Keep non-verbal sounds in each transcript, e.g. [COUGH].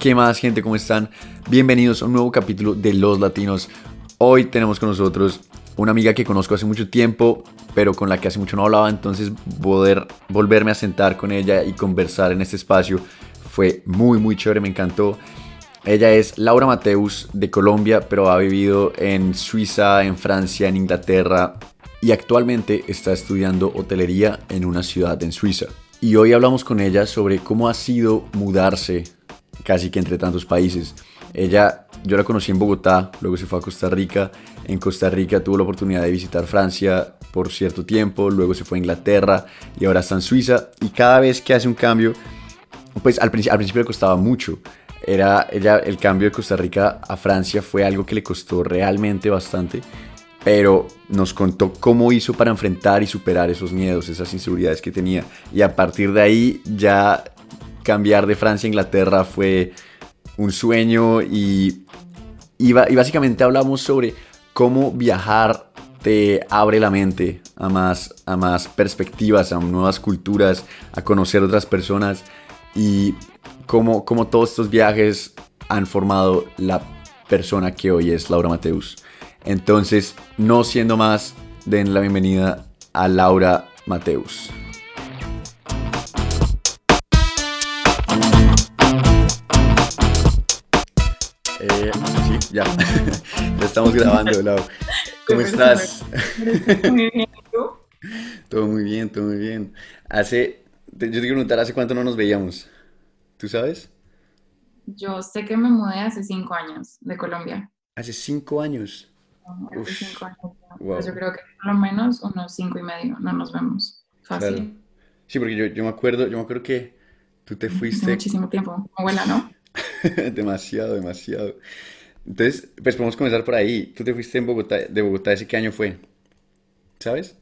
¿Qué más gente? ¿Cómo están? Bienvenidos a un nuevo capítulo de Los Latinos. Hoy tenemos con nosotros una amiga que conozco hace mucho tiempo, pero con la que hace mucho no hablaba, entonces poder volverme a sentar con ella y conversar en este espacio fue muy muy chévere, me encantó. Ella es Laura Mateus de Colombia, pero ha vivido en Suiza, en Francia, en Inglaterra y actualmente está estudiando hotelería en una ciudad en Suiza. Y hoy hablamos con ella sobre cómo ha sido mudarse casi que entre tantos países. Ella, yo la conocí en Bogotá, luego se fue a Costa Rica. En Costa Rica tuvo la oportunidad de visitar Francia por cierto tiempo, luego se fue a Inglaterra y ahora está en Suiza. Y cada vez que hace un cambio, pues al, principio, al principio le costaba mucho. Era ella, el cambio de Costa Rica a Francia fue algo que le costó realmente bastante, pero nos contó cómo hizo para enfrentar y superar esos miedos, esas inseguridades que tenía. Y a partir de ahí ya cambiar de Francia a Inglaterra fue un sueño y, y, básicamente hablamos sobre cómo viajar te abre la mente a más, a más perspectivas, a nuevas culturas, a conocer otras personas y cómo, cómo todos estos viajes han formado la persona que hoy es Laura Mateus. Entonces, no siendo más, den la bienvenida a Laura Mateus. Ya. [LAUGHS] ya estamos grabando, Lau. ¿Cómo estás? Muy bien, ¿tú? Todo muy bien, todo muy bien. Hace, yo te quiero preguntar, ¿hace cuánto no nos veíamos? ¿Tú sabes? Yo sé que me mudé hace cinco años de Colombia. ¿Hace cinco años? hace cinco años. Pues yo creo que por lo menos unos cinco y medio no nos vemos. Fácil. Sí, porque yo, yo, me acuerdo, yo me acuerdo que tú te fuiste. Hace muchísimo tiempo, abuela, ¿no? [LAUGHS] demasiado, demasiado. Entonces, pues podemos comenzar por ahí. Tú te fuiste en Bogotá, de Bogotá, ¿ese qué año fue? ¿Sabes?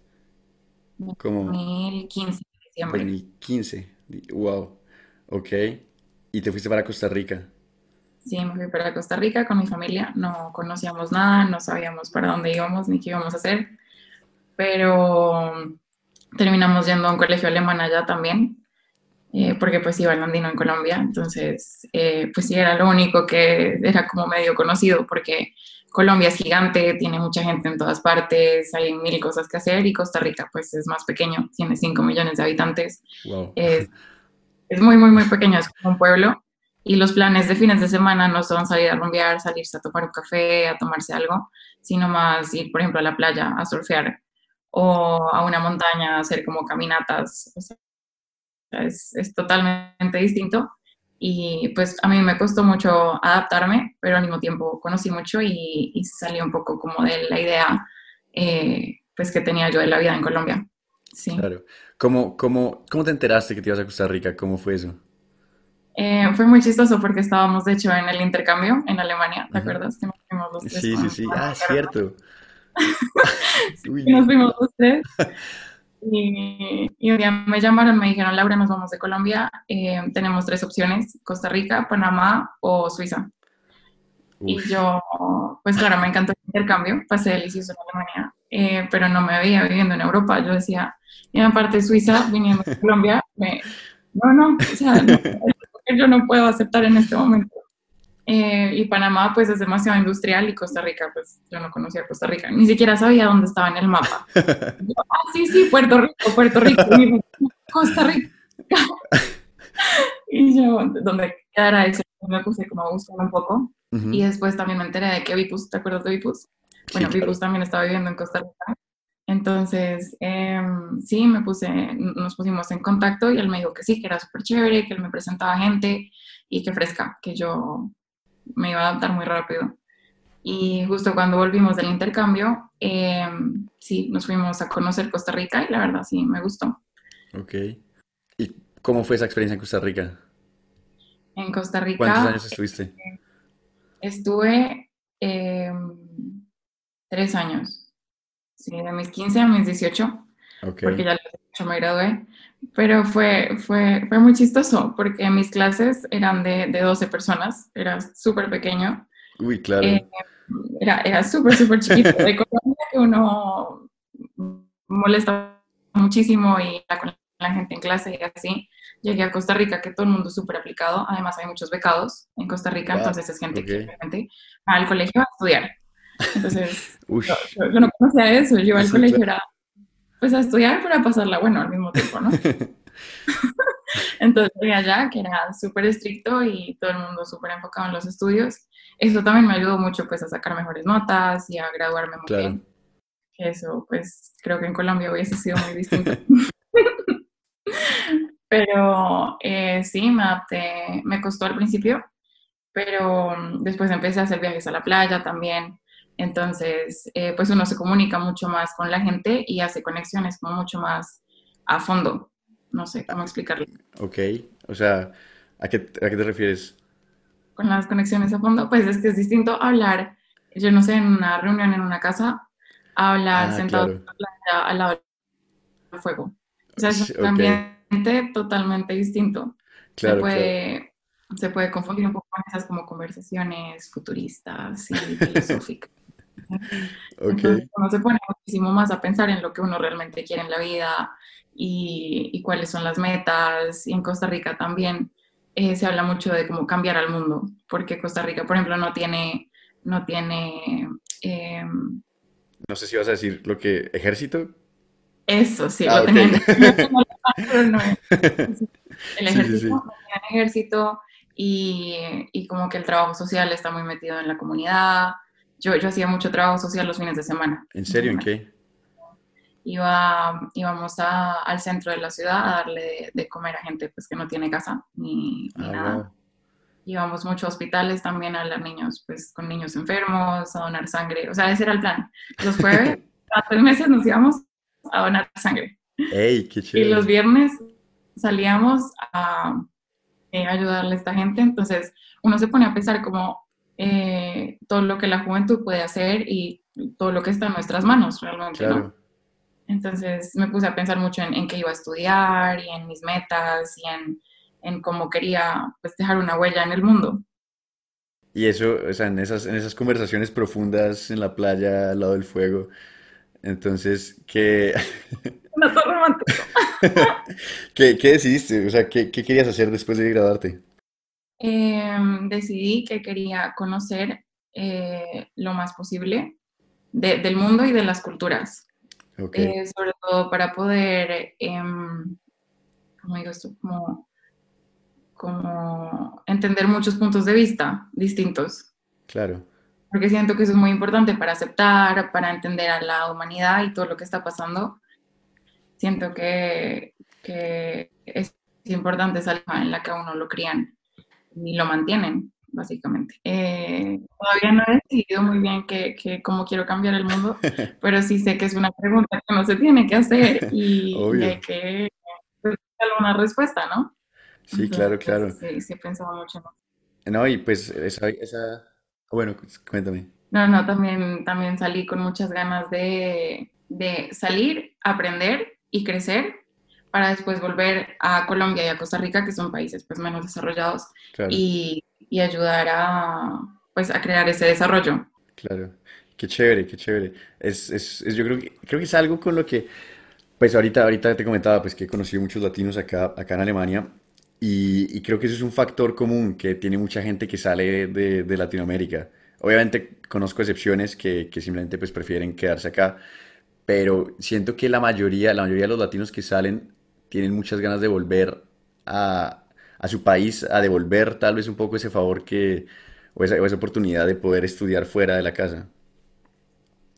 Como 2015, diciembre. 2015, wow. Ok. ¿Y te fuiste para Costa Rica? Sí, me fui para Costa Rica con mi familia. No conocíamos nada, no sabíamos para dónde íbamos ni qué íbamos a hacer. Pero terminamos yendo a un colegio alemán allá también. Eh, porque pues iba al andino en Colombia, entonces eh, pues sí era lo único que era como medio conocido, porque Colombia es gigante, tiene mucha gente en todas partes, hay mil cosas que hacer y Costa Rica pues es más pequeño, tiene 5 millones de habitantes, es, es, muy, muy, muy pequeño, es como un pueblo y los planes de fines de semana no son salir a rumbear, salirse a tomar un café, a tomarse algo, sino más ir, por ejemplo, a la playa a surfear o a una montaña a hacer como caminatas, o sea, es, es totalmente distinto. Y pues a mí me costó mucho adaptarme, pero al mismo tiempo conocí mucho y, y salí un poco como de la idea eh, pues que tenía yo de la vida en Colombia. Sí. Claro. ¿Cómo, cómo, ¿Cómo te enteraste que te ibas a Costa Rica? ¿Cómo fue eso? Eh, fue muy chistoso porque estábamos, de hecho, en el intercambio en Alemania, ¿te acuerdas? Que nos fuimos los tres. Sí, sí, sí. Ah, cierto. [LAUGHS] [LAUGHS] sí, nos fuimos los tres. [LAUGHS] Y, un día me llamaron, me dijeron, Laura, nos vamos de Colombia, eh, tenemos tres opciones, Costa Rica, Panamá o Suiza. Y yo, pues claro, me encantó el intercambio, pasé delicioso en Alemania, eh, pero no me veía viviendo en Europa. Yo decía, y aparte Suiza, viniendo de Colombia, no, no, o sea, [LAUGHS] yo no puedo aceptar en este momento. Eh, y Panamá pues es demasiado industrial y Costa Rica pues yo no conocía Costa Rica, ni siquiera sabía dónde estaba en el mapa. [LAUGHS] ah, sí, sí, Puerto Rico, Puerto Rico, Costa Rica. [LAUGHS] y yo, donde quedara eso, me puse como a buscar un poco. Y después también me enteré de que Vipus, ¿te acuerdas de Vipus? Bueno, Vipus también estaba viviendo en Costa Rica. Entonces, em, sí, me puse, nos pusimos en contacto y él me dijo que sí, que era súper chévere, que él me presentaba gente y que fresca, que yo me iba a adaptar muy rápido. Y justo cuando volvimos del intercambio, em, sí, nos fuimos a conocer Costa Rica y la verdad sí, me gustó. Ok. ¿Y cómo fue esa experiencia en Costa Rica? En Costa Rica. ¿Cuántos años estuviste? Eh, estuve em, tres años. Sí, de mis 15 a mis 18. Porque ya me gradué. Pero fue, fue, fue muy chistoso porque mis clases eran de, de 12 personas, era súper pequeño. Uy, claro. Eh, era era súper, súper chiquito. De [LAUGHS] Colombia que uno molesta muchísimo y con la gente en clase y así. Llegué a Costa Rica, que todo el mundo es súper aplicado. Además, hay muchos becados en Costa Rica, entonces es gente que realmente va al colegio a estudiar. Entonces, [LAUGHS] yo, no conocía eso. Yo al colegio era, pues, a estudiar para pasarla bueno al mismo tiempo, ¿no? [LAUGHS] [LAUGHS] entonces, fui allá, que era súper estricto y todo el mundo súper enfocado en los estudios. Eso también me ayudó mucho, pues, a sacar mejores notas y a graduarme muy bien. Eso, pues, creo que en Colombia hubiese sido muy distinto. [LAUGHS] Pero eh, sí, me adapté, me costó al principio, pero mm, después empecé a hacer viajes a la playa también. Entonces, eh, pues uno se comunica mucho más con la gente y hace conexiones como mucho más a fondo. No sé cómo explicarlo. Ok, o sea, ¿a qué, a qué te refieres? Con las conexiones a fondo, pues es que es distinto hablar, yo no sé, en una reunión en una casa, hablar ah, sentado en la playa al lado del fuego. O sea, es un ambiente totalmente distinto. se, puede, se puede confundir un poco con esas como conversaciones futuristas y filosóficas. Entonces uno se pone muchísimo más a pensar en lo que uno realmente quiere en la vida y, y cuáles son las metas. Y en Costa Rica también eh, se habla mucho de cómo cambiar al mundo, porque Costa Rica, por ejemplo, no tiene, no tiene eh, no sé si vas a decir lo que ejército. Eso, sí, ah, lo tenía. [LAUGHS] [LAUGHS] el ejército, ejército y, como que el trabajo social está muy metido en la comunidad. Yo, yo hacía mucho trabajo social los fines de semana. ¿En serio? ¿En qué? Iba, íbamos a, al centro de la ciudad a darle de, comer a gente pues, que no tiene casa ni, ah, nada. Íbamos mucho a hospitales también a hablar niños, pues con niños enfermos, a donar sangre. O sea, ese era el plan. Los jueves, [LAUGHS] a tres meses nos íbamos a donar sangre. ¡Ey, qué chévere! Y los viernes salíamos a eh, ayudarle a esta gente. Entonces, uno se pone a pensar como eh, todo lo que la juventud puede hacer y todo lo que está en nuestras manos realmente, ¿no? Entonces me puse a pensar mucho en, en, qué iba a estudiar y en mis metas y en en cómo quería pues, dejar una huella en el mundo. Y eso, o sea, en esas, en esas conversaciones profundas en la playa, al lado del fuego, entonces, ¿qué... No, romántico. [LAUGHS] ¿Qué, ¿Qué, decidiste? O sea, ¿qué, qué querías hacer después de graduarte? Em, decidí que quería conocer eh, lo más posible del mundo y de las culturas. Eh, sobre todo para poder, em, ¿cómo digo esto? Como como entender muchos puntos de vista distintos. Claro. Porque siento que eso es muy importante para aceptar, para entender a la humanidad y todo lo que está pasando. Siento que, que es importante esa alma en la que a uno lo crían y lo mantienen, básicamente. Eh, todavía no he decidido muy bien que, que cómo quiero cambiar el mundo, [LAUGHS] pero sí sé que es una pregunta que no se tiene que hacer y, y hay que dar una respuesta, ¿no? Sí, claro, claro. Sí, sí, pensaba mucho No, y pues esa, esa... Bueno, cuéntame. No, no, también, también salí con muchas ganas de, de salir, aprender y crecer para después volver a Colombia y a Costa Rica, que son países pues menos desarrollados, y, y, ayudar a, pues, a crear ese desarrollo. Claro, qué chévere, qué chévere. Es, es, es, yo creo que, creo que es algo con lo que, pues ahorita, ahorita te comentaba pues que he conocido muchos latinos acá, acá en Alemania y, creo que eso es un factor común que tiene mucha gente que sale de, de Latinoamérica. Obviamente conozco excepciones que, que, simplemente pues prefieren quedarse acá, pero siento que la mayoría, la mayoría de los latinos que salen tienen muchas ganas de volver a, a su país, a devolver tal vez un poco ese favor que, o esa, o esa oportunidad de poder estudiar fuera de la casa.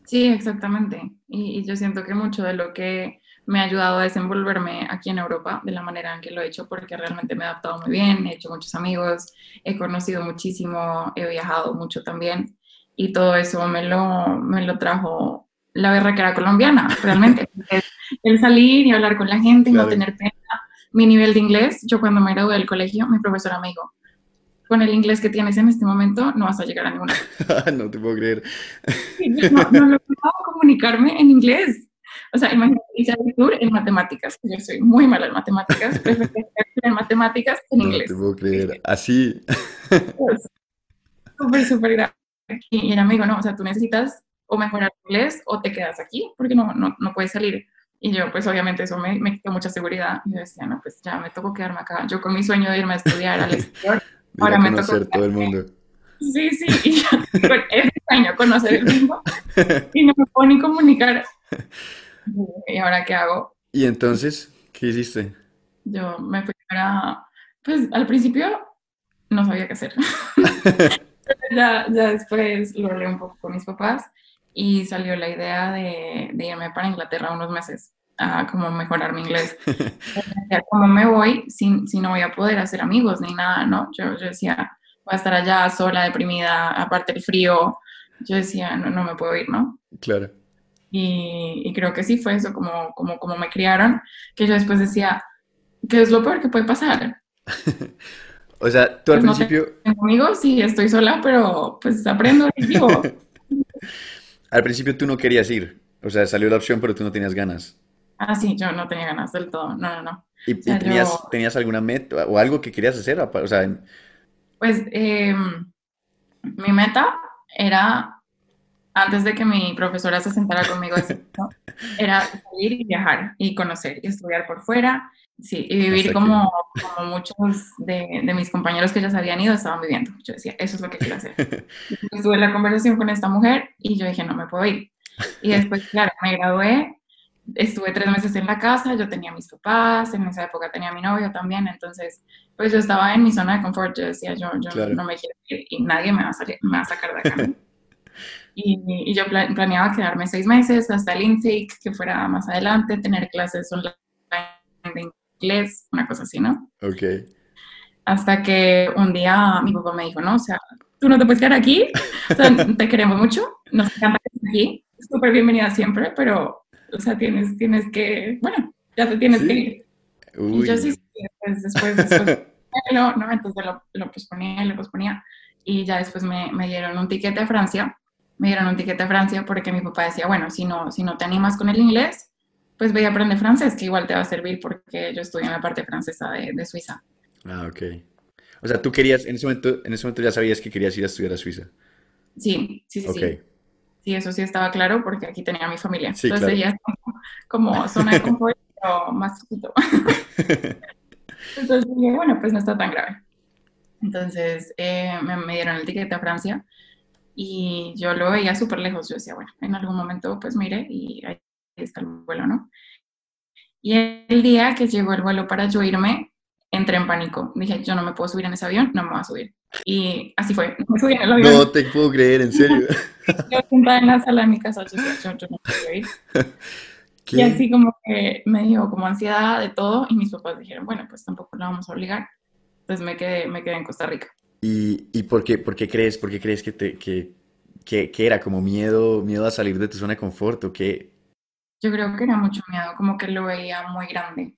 Sí, exactamente. Y, y yo siento que mucho de lo que me ha ayudado a desenvolverme aquí en Europa de la manera en que lo he hecho, porque realmente me he adaptado muy bien, he hecho muchos amigos, he conocido muchísimo, he viajado mucho también, y todo eso me lo, me lo trajo la guerra que era colombiana, realmente. [LAUGHS] el, salir y hablar con la gente y no tener pena. Mi nivel de inglés, yo cuando me gradué del colegio, mi profesora me dijo, con el inglés que tienes en este momento, no vas a llegar a ninguna. [LAUGHS] no te puedo creer. no, no lograba comunicarme en inglés. O sea, imagínate, hice tour en matemáticas. Yo soy muy mala en matemáticas, prefiero en matemáticas en inglés. No te puedo creer. Así. Pues, súper, súper grave. Y el amigo, no, o sea, tú necesitas o mejorar inglés o te quedas aquí porque no, no, no puedes salir. Y yo, pues obviamente eso me, me quitó mucha seguridad. Y yo decía, no, pues ya me tocó quedarme acá. Yo con mi sueño de irme a estudiar al exterior. [LAUGHS] ahora me tocó todo el mundo. Sí, sí, y yo, [LAUGHS] con ese sueño, conocer el mundo. [LAUGHS] Y no me puedo ni comunicar. ¿Y ahora qué hago? ¿Y entonces qué hiciste? Yo me fui para, pues al principio no sabía qué hacer. ya, ya después lo hablé un poco con mis papás y salió la idea de, de irme para Inglaterra unos meses a como mejorar mi inglés. [LAUGHS] ¿Cómo me voy si, si, no voy a poder hacer amigos ni nada, no? Yo, yo decía, voy a estar allá sola, deprimida, aparte el frío. Yo decía, no, no me puedo ir, ¿no? Claro. Y, y, creo que sí fue eso, como, como, como me criaron, que yo después decía, ¿qué es lo peor que puede pasar? [LAUGHS] o sea, tú al pues principio... No tengo amigos, sí, estoy sola, pero pues aprendo y digo. [LAUGHS] al principio tú no querías ir, o sea, salió la opción, pero tú no tenías ganas. Ah, sí, yo no tenía ganas del todo, no, no, no. ¿Y, o sea, tenías, yo... tenías, alguna meta o algo que querías hacer? O sea, pues eh, mi meta era antes de que mi profesora se sentara conmigo, [LAUGHS] era salir y viajar y conocer y estudiar por fuera, sí, y vivir como, como, muchos de, de, mis compañeros que ya se habían ido estaban viviendo. Yo decía, eso es lo que quiero hacer. [LAUGHS] Estuve en la conversación con esta mujer y yo dije, no me puedo ir. Y después, claro, me gradué, estuve tres meses en la casa, yo tenía mis papás, en esa época tenía mi novio también, entonces, pues yo estaba en mi zona de confort, yo decía, yo, yo claro. no me quiero ir y nadie me va a, salir, me va a sacar de acá. [LAUGHS] Y, y, yo planeaba quedarme seis meses hasta el intake, que fuera más adelante, tener clases online de inglés, una cosa así, ¿no? Ok. Hasta que un día mi papá me dijo, no, o sea, tú no te puedes quedar aquí, o sea, [LAUGHS] te queremos mucho, nos encanta aquí, súper bienvenida siempre, pero, o sea, tienes, tienes que, bueno, ya te tienes ¿Sí? que ir. Uy. Y yo sí, pues después, después, [LAUGHS] no, no, entonces lo, lo posponía, lo posponía, y ya después me, me dieron un tiquete a Francia, me dieron un tiquete a Francia porque mi papá decía, bueno, si no, si no te animas con el inglés, pues ve a aprender francés, que igual te va a servir porque yo estudié en la parte francesa de, de, Suiza. Ah, ok. O sea, tú querías, en ese, momento, en ese momento ya sabías que querías ir a estudiar a Suiza. Sí, sí, sí. Okay. sí. Sí, eso sí estaba claro porque aquí tenía a mi familia. Sí, Entonces claro. ya como, como [LAUGHS] zona de confort, pero más chiquito. [LAUGHS] Entonces dije, bueno, pues no está tan grave. Entonces eh, me, me, dieron el tiquete a Francia y yo lo veía súper lejos. Yo decía, bueno, en algún momento pues mire y ahí está el vuelo, ¿no? Y el día que llegó el vuelo para yo irme, entré en pánico. Dije, yo no me puedo subir en ese avión, no me voy a subir. Y así fue, me subí en el avión. No te puedo creer, en serio. [LAUGHS] yo sentada en la sala de mi casa, yo, yo, yo no puedo ir. [LAUGHS] ¿Qué? Y así como que me dio como ansiedad de todo y mis papás dijeron, bueno, pues tampoco la vamos a obligar. Entonces me quedé, me quedé en Costa Rica. ¿Y, y por, qué, por qué crees, por qué crees que, te, que, que, que, era como miedo, miedo a salir de tu zona de confort o qué? Yo creo que era mucho miedo, como que lo veía muy grande.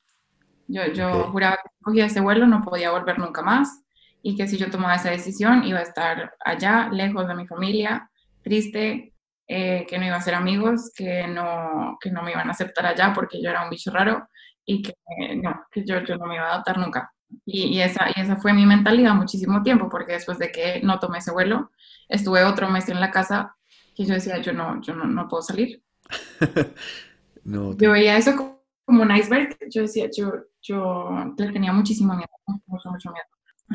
Yo, yo okay. juraba que si cogía ese vuelo no podía volver nunca más y que si yo tomaba esa decisión iba a estar allá, lejos de mi familia, triste, eh, que no iba a ser amigos, que no, que no me iban a aceptar allá porque yo era un bicho raro y que eh, no, que yo, yo no me iba a adaptar nunca. Y, y, esa, y esa fue mi mentalidad muchísimo tiempo, porque después de que no tomé ese vuelo, estuve otro mes en la casa que yo decía, yo no, yo no, no puedo salir. [LAUGHS] no, yo veía eso como un iceberg, yo decía, yo, yo le tenía muchísimo miedo, mucho, mucho miedo.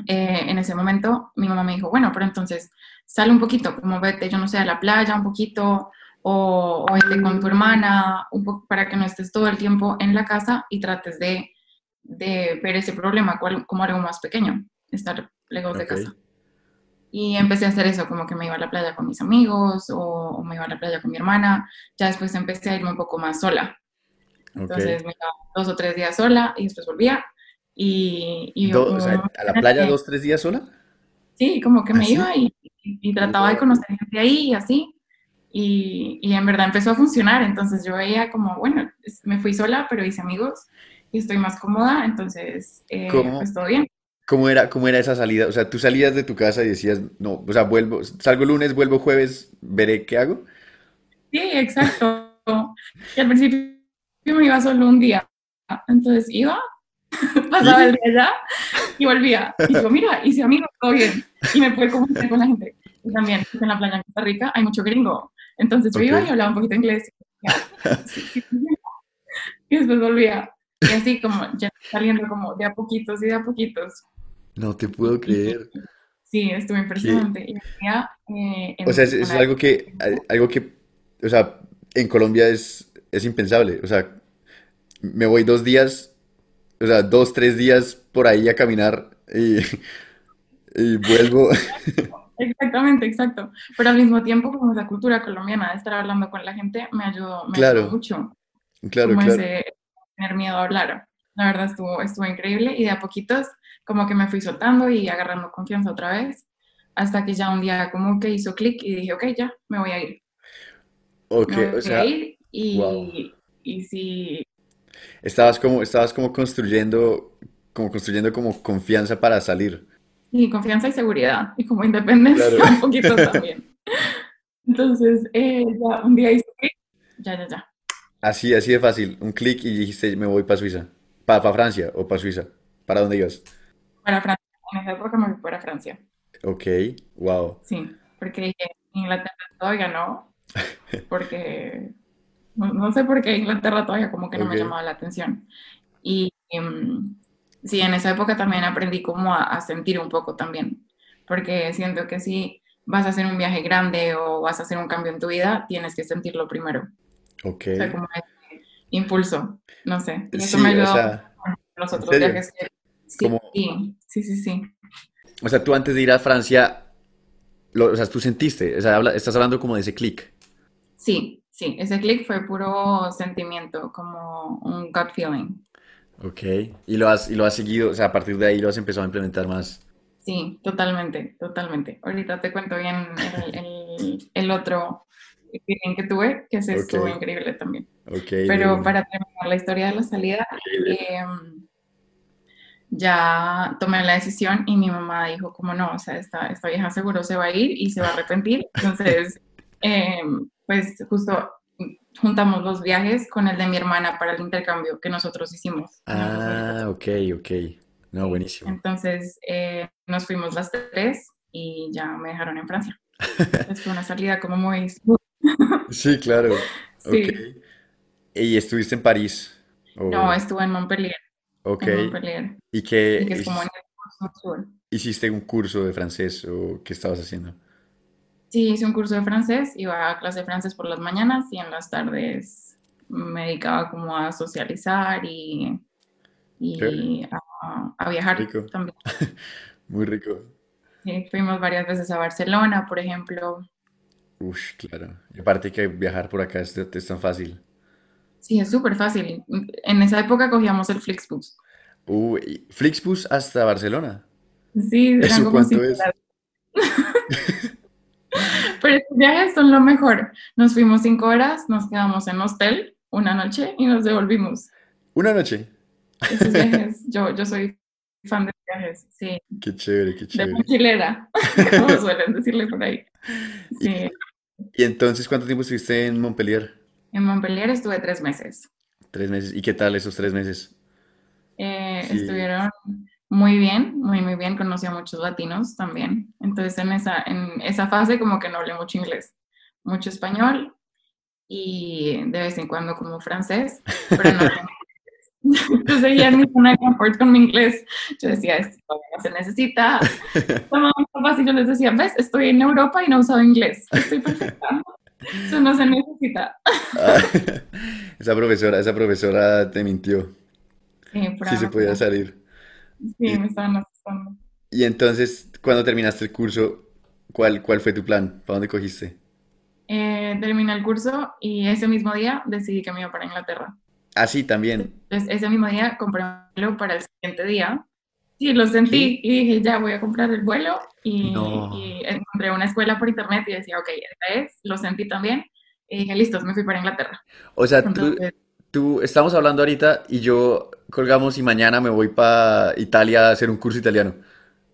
Eh, en ese momento mi mamá me dijo, bueno, pero entonces sale un poquito, como vete, yo no sé, a la playa un poquito, o, o vete con tu hermana, un poco, para que no estés todo el tiempo en la casa y trates de de ver ese problema como algo más pequeño, estar lejos okay. de casa. Y empecé a hacer eso, como que me iba a la playa con mis amigos o, o, me iba a la playa con mi hermana. Ya después empecé a irme un poco más sola. Entonces okay. me iba dos o tres días sola y después volvía. Y, y Do, o sea, ¿A la playa dos o tres días sola? Sí, como que me ¿Ah, iba y, trataba de conocer gente ahí y así. Y, y en verdad empezó a funcionar. Entonces yo veía como, bueno, me fui sola, pero hice amigos y estoy más cómoda, entonces eh, pues todo bien. ¿Cómo era, ¿Cómo era esa salida? O sea, tú salías de tu casa y decías, no, o sea, vuelvo, salgo lunes, vuelvo jueves, veré qué hago. Sí, exacto. Y al principio me iba solo un día, entonces iba, [LAUGHS] pasaba el día allá y volvía. Y digo, mira, hice amigos, todo bien. Y me pude comunicar con la gente. Y también en la playa en Costa Rica hay mucho gringo. Entonces yo okay. iba y hablaba un poquito inglés. después volvía. Y así como ya saliendo como de a poquitos y de a poquitos. No te puedo creer. Sí, estuvo impresionante. Y eh, en O sea, es, algo que, algo que, o sea, en Colombia es, es impensable. O sea, me voy dos días, o sea, dos, tres días por ahí a caminar y, y vuelvo. [LAUGHS] Exactamente, exacto. Pero al mismo tiempo, como esa cultura colombiana de estar hablando con la gente, me ayudó, me Claro. ayudó mucho. Claro, como claro. ese tener miedo a hablar. La verdad estuvo, estuvo increíble y de a poquitos como que me fui soltando y agarrando confianza otra vez, hasta que ya un día como que hizo clic y dije, ok, ya, me voy a ir. Ok, Me voy o a sea, ir y, wow. y sí, Estabas como, estabas como construyendo, como construyendo como confianza para salir. y confianza y seguridad y como independencia Claro. un poquito [LAUGHS] también. Entonces, eh, ya un día hizo clic, ya, ya, ya. Así, así de fácil. Un clic y dijiste, me voy para Suiza. Para Francia o para Suiza. ¿Para dónde ibas? Para Francia, en esa época me fui para Francia, Ok, wow. sí, porque dije, Inglaterra todavía no, [LAUGHS] porque no, no sé por qué Inglaterra todavía como que no me llamaba la atención. Y em, sí, en esa época también aprendí como a, a sentir un poco también, porque siento que si vas a hacer un viaje grande o vas a hacer un cambio en tu vida, tienes que sentirlo primero, Ok. o sea, como ese impulso, no sé, y eso Sí, me o ayudó sea, los ¿en otros viajes que Como, sí, sí, sí. o sea, tú antes de ir a Francia, lo- o sea, tú sentiste, o sea, habla- estás hablando como de ese clic. Sí, sí, ese clic fue puro sentimiento, como un gut feeling. Ok. Y lo has, y lo has seguido, o sea, a partir de ahí lo has empezado a implementar más. Sí, totalmente, totalmente. Ahorita te cuento bien el, el- el otro que tuve, que se Ok, estuvo increíble también. ok, de Pero para terminar la historia de la salida, em, ya tomé la decisión y mi mamá dijo como no, o sea, esta, esta vieja seguro se va a ir y se va a arrepentir. Entonces, [LAUGHS] em, pues justo juntamos los viajes con el de mi hermana para el intercambio que nosotros hicimos en el 2014. Ah, ok, ok. No, buenísimo. Entonces eh, nos fuimos las tres y ya me dejaron en Francia. [LAUGHS] Entonces fue una salida como muy... [LAUGHS] Sí, claro. Sí, ¿Y estuviste en París? no, estuve en Montpellier, ok. ¿Y que es como en el sur. hiciste un curso de francés o qué estabas haciendo? Sí, hice un curso de francés, iba a clase de francés por las mañanas y en las tardes me dedicaba como a socializar y, y a, a viajar rico, también. [LAUGHS] muy rico. Sí, fuimos varias veces a Barcelona, por ejemplo. Ush, claro. Y aparte que viajar por acá es, es tan fácil. Sí, es súper fácil. En esa época cogíamos el Flixbus. Uy, Flixbus hasta Barcelona. Sí, eran ¿Eso como cuánto es? Pero estos viajes son lo mejor. Nos fuimos cinco horas, nos quedamos en hostel una noche y nos devolvimos. Una noche. Esos viajes, yo, yo soy fan de viajes, sí, Qué chévere, qué de chévere. mochilera, [LAUGHS] como suelen decirle por ahí. Y, Sí, y entonces, ¿cuánto tiempo estuviste en Montpellier? En Montpellier estuve tres meses. Tres meses. ¿Y qué tal esos tres meses? Eh, Sí. estuvieron muy bien, muy, muy bien. Conocí a muchos latinos también. Entonces, en esa, en esa fase, como que no hablé mucho inglés, mucho español y de vez en cuando como francés, pero no Yo [LAUGHS] seguía en mi zona de confort con mi inglés. Yo decía, esto no se necesita. [LAUGHS] Tomaba mis papás y yo les decía, ves, estoy en Europa y no he usado inglés. Estoy perfecta. Eso no se necesita. Ah, [LAUGHS] esa profesora, esa profesora te mintió. Sí, Sí se podía salir. Sí, Y, me estaban asustando. y entonces, cuando terminaste el curso, ¿cuál, cuál fue tu plan? ¿Para dónde cogiste? Eh, terminé el curso y ese mismo día decidí que me iba para Inglaterra. Ah, sí, también. Entonces, ese mismo día compré un vuelo para el siguiente día. Sí, lo ¿Qué? sentí y dije, ya voy a comprar el vuelo. Y, No. y encontré una escuela por internet y decía, ok, esta es. Lo sentí también. Y dije, listos, me fui para Inglaterra. O sea, tú, Entonces, tú, estamos hablando ahorita y yo colgamos y mañana me voy para Italia a hacer un curso italiano.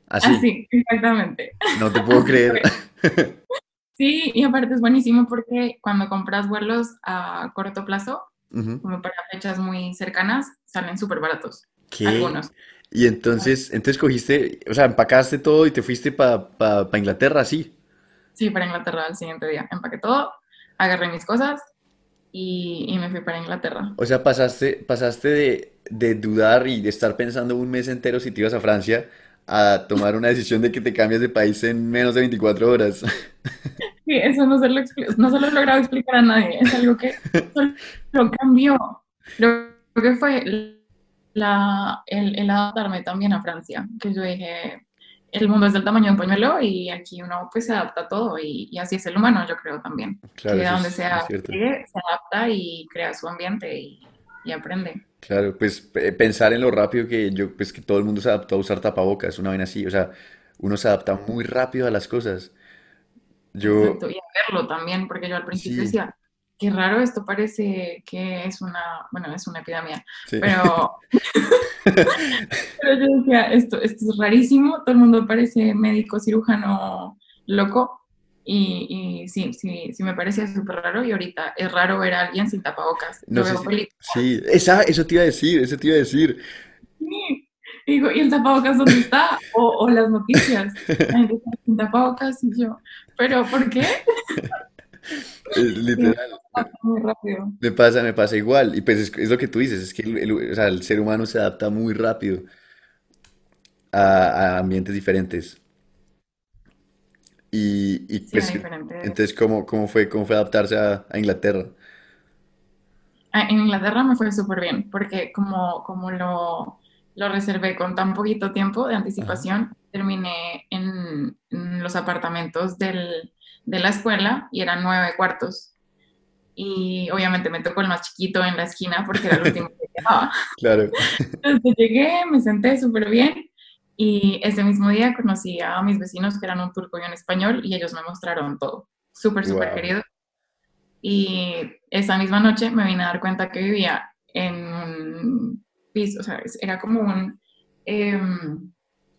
Así, así, exactamente. no te puedo creer. [LAUGHS] Sí, y aparte es buenísimo porque cuando compras vuelos a corto plazo, Ujú. como para fechas muy cercanas, salen súper baratos. ¿Qué? Algunos. Y entonces, entonces cogiste, o sea, empacaste todo y te fuiste para pa, pa Inglaterra, sí. Sí, para Inglaterra al siguiente día. Empaqué todo, agarré mis cosas y, y me fui para Inglaterra. O sea, pasaste, pasaste de, de dudar y de estar pensando un mes entero si te ibas a Francia a tomar una decisión de que te cambias de país en menos de 24 horas. Sí, eso no se lo, no se lo he logrado explicar a nadie, es algo que [LAUGHS] solo cambió. Creo que fue la, el, el adaptarme también a Francia, que yo dije, el mundo es del tamaño de un pañuelo y aquí uno pues se adapta a todo y, y así es el humano, yo creo también, Claro, que donde es, sea llegue, se adapta y crea su ambiente y, y aprende. Claro, pues pe- pensar en lo rápido que yo, pues que todo el mundo se adaptó a usar tapabocas, una vez así, o sea, uno se adapta muy rápido a las cosas. Yo, Exacto, y a verlo también, porque yo al principio sí, decía, qué raro, esto parece que es una, bueno, es una epidemia, sí. pero, [LAUGHS] pero yo decía, esto, esto es rarísimo, todo el mundo parece médico, cirujano, loco, y, y sí, sí, sí me parecía súper raro, y ahorita es raro ver a alguien sin tapabocas. No sé veo si, sí, esa, eso te iba a decir, eso te iba a decir. y digo, ¿y el tapabocas dónde está? O, o las noticias, sin tapabocas, y yo, ¿pero por qué? [LAUGHS] [LAUGHS] Literal, me, pasa muy rápido. me pasa, me pasa igual. Y pues es, es lo que tú dices, es que el, el- o sea, el ser humano se adapta muy rápido a, a ambientes diferentes. Y, y Sí, a pues, diferentes. entonces, ¿cómo, cómo fue, cómo fue adaptarse a, a Inglaterra? Ah, En Inglaterra me fue súper bien, porque como, como lo, lo reservé con tan poquito tiempo de Ajá, anticipación, terminé en, en los apartamentos del, de la escuela y eran nueve cuartos. Y obviamente me tocó el más chiquito en la esquina porque era el último que [LAUGHS] quedaba. [LAUGHS] claro. Entonces llegué, me senté súper bien y ese mismo día conocí a mis vecinos que eran un turco y un español y ellos me mostraron todo. Súper, súper Wow. querido y esa misma noche me vine a dar cuenta que vivía en un piso, o sea, era como un em,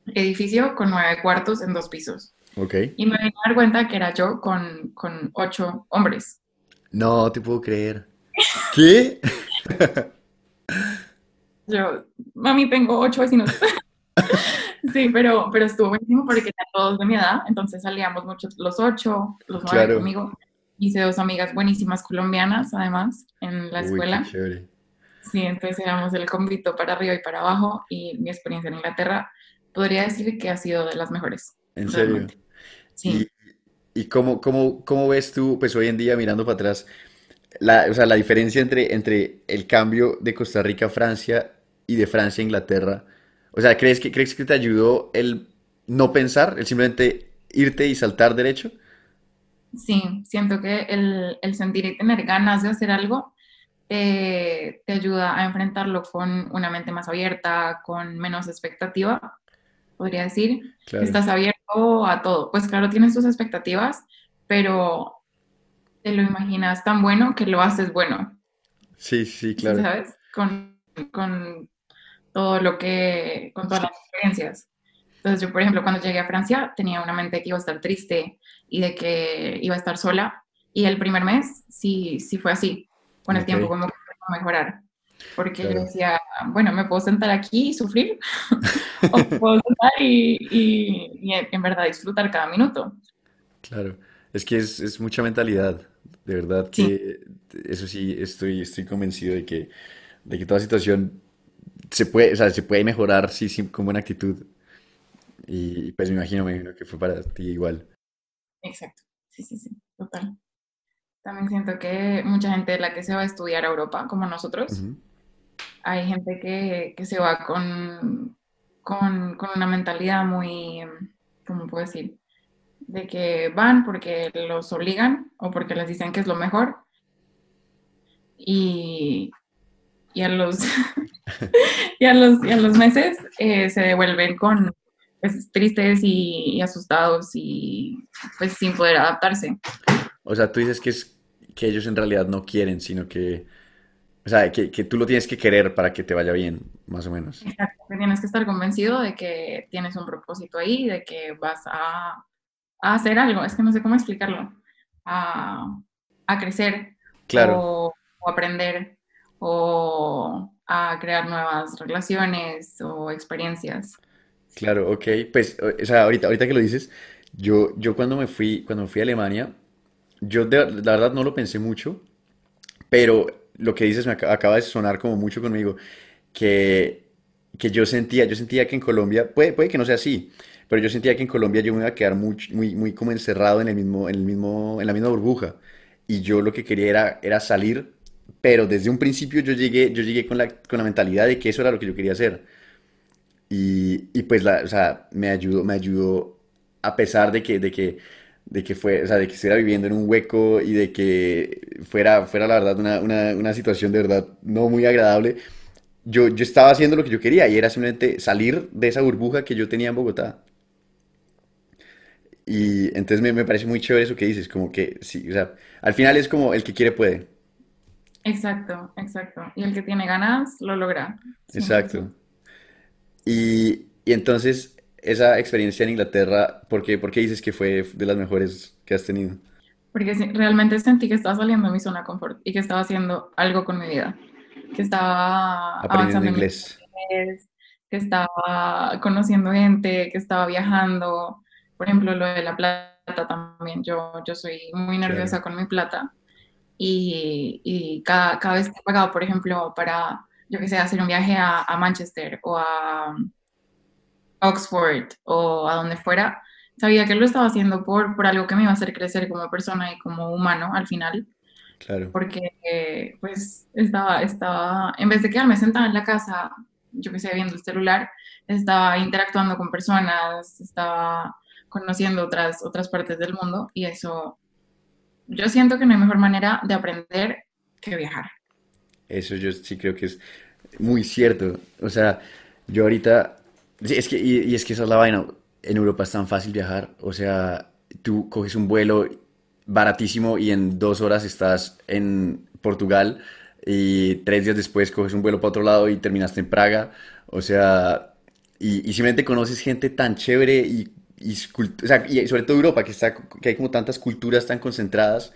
edificio con nueve cuartos en dos pisos. Ok. Y me vine a dar cuenta que era yo con, con ocho hombres. No te puedo creer. [LAUGHS] ¿Qué? Yo, mami, tengo ocho vecinos. [LAUGHS] Sí, pero, pero estuvo buenísimo porque eran todos de mi edad, entonces salíamos muchos, los ocho, los nueve Claro. conmigo. Hice dos amigas buenísimas colombianas, además, en la Uy, qué escuela. chévere. Sí, entonces éramos el convito para arriba y para abajo y mi experiencia en Inglaterra podría decir que ha sido de las mejores, En serio. realmente. ¿Y, Sí, y cómo, cómo, cómo ves tú, pues hoy en día mirando para atrás, la, o sea, la diferencia entre, entre el cambio de Costa Rica a Francia y de Francia a Inglaterra? O sea, ¿crees que, crees que te ayudó el no pensar, el simplemente irte y saltar derecho? sí, siento que el, el sentir y tener ganas de hacer algo te, te ayuda a enfrentarlo con una mente más abierta, con menos expectativa, podría decir. Claro. Estás abierto a todo. Pues claro, tienes tus expectativas, pero te lo imaginas tan bueno que lo haces bueno. Sí, sí, claro. ¿sabes? Con, con todo lo que, con todas las experiencias. Entonces yo, por ejemplo, cuando llegué a Francia tenía una mente que iba a estar triste y de que iba a estar sola. Y el primer mes sí, sí fue así. Con el Ok, tiempo como que a mejorar. Porque yo claro. decía, bueno, me puedo sentar aquí y sufrir [LAUGHS] o puedo sentar y, y, y en verdad disfrutar cada minuto. Claro, es que es, es mucha mentalidad, de verdad Sí, que eso sí estoy, estoy convencido de que, de que toda situación se puede, o sea, se puede mejorar sí, sí, con buena actitud y pues me imagino, me imagino que fue para ti igual. exacto. Sí, sí, sí, total. También siento que mucha gente de la que se va a estudiar a Europa, como nosotros, hay gente que, que se va con, con, con una mentalidad muy, ¿cómo puedo decir? De que van porque los obligan o porque les dicen que es lo mejor y, y a los, [LAUGHS] y a los, y a los meses eh, se devuelven con pues, tristes y, y asustados y pues sin poder adaptarse. O sea, tú dices que es que ellos en realidad no quieren, sino que, o sea, que, que tú lo tienes que querer para que te vaya bien, más o menos. Exacto, tienes que estar convencido de que tienes un propósito ahí, de que vas a, a hacer algo, es que no sé cómo explicarlo, a, a crecer Claro, o, o aprender o a crear nuevas relaciones o experiencias. claro, ok. Pues, o o sea, ahorita, ahorita que lo dices, yo, yo cuando me fui, cuando me fui a Alemania, yo de- la verdad no lo pensé mucho, pero lo que dices me ac- acaba de sonar como mucho conmigo, que, que yo sentía, yo sentía que en Colombia, puede, puede que no sea así, pero yo sentía que en Colombia yo me iba a quedar muy, muy, muy como encerrado en el mismo, en el mismo, en la misma burbuja. Y yo lo que quería era, era salir, pero desde un principio yo llegué, yo llegué con la, con la mentalidad de que eso era lo que yo quería hacer. Y, y pues la, o sea, me ayudó, me ayudó a pesar de que, de que, de que fue, o sea, de que estuviera viviendo en un hueco y de que fuera, fuera la verdad una, una, una situación de verdad no muy agradable. Yo, yo estaba haciendo lo que yo quería y era simplemente salir de esa burbuja que yo tenía en Bogotá. Y entonces me, me parece muy chévere eso que dices, como que sí, o sea, al final es como el que quiere puede. Exacto, exacto. Y el que tiene ganas lo logra, 100%. Exacto. Y, y entonces, esa experiencia en Inglaterra, ¿por qué, por qué dices que fue de las mejores que has tenido? Porque realmente sentí que estaba saliendo de mi zona de confort y que estaba haciendo algo con mi vida, que estaba Aprendiendo inglés. inglés, que estaba conociendo gente, que estaba viajando. Por ejemplo, lo de la plata también. Yo, yo soy muy Claro. nerviosa con mi plata y, y cada, cada vez que pagaba, por ejemplo, para, yo que sé, hacer un viaje a, a Manchester o a Oxford o a donde fuera, sabía que lo estaba haciendo por, por algo que me iba a hacer crecer como persona y como humano al final, Claro. porque pues estaba, estaba, en vez de quedarme sentada en la casa, yo que sé, viendo el celular, estaba interactuando con personas, estaba conociendo otras, otras partes del mundo y eso, yo siento que no hay mejor manera de aprender que viajar. Eso yo sí creo que es muy cierto. O sea, yo ahorita, sí, es que, y, y es que esa es la vaina. En Europa es tan fácil viajar. O sea, tú coges un vuelo baratísimo y en dos horas estás en Portugal y tres días después coges un vuelo para otro lado y terminaste en Praga. O sea, y, y simplemente conoces gente tan chévere y, y, o sea, y sobre todo Europa, que está, que hay como tantas culturas tan concentradas,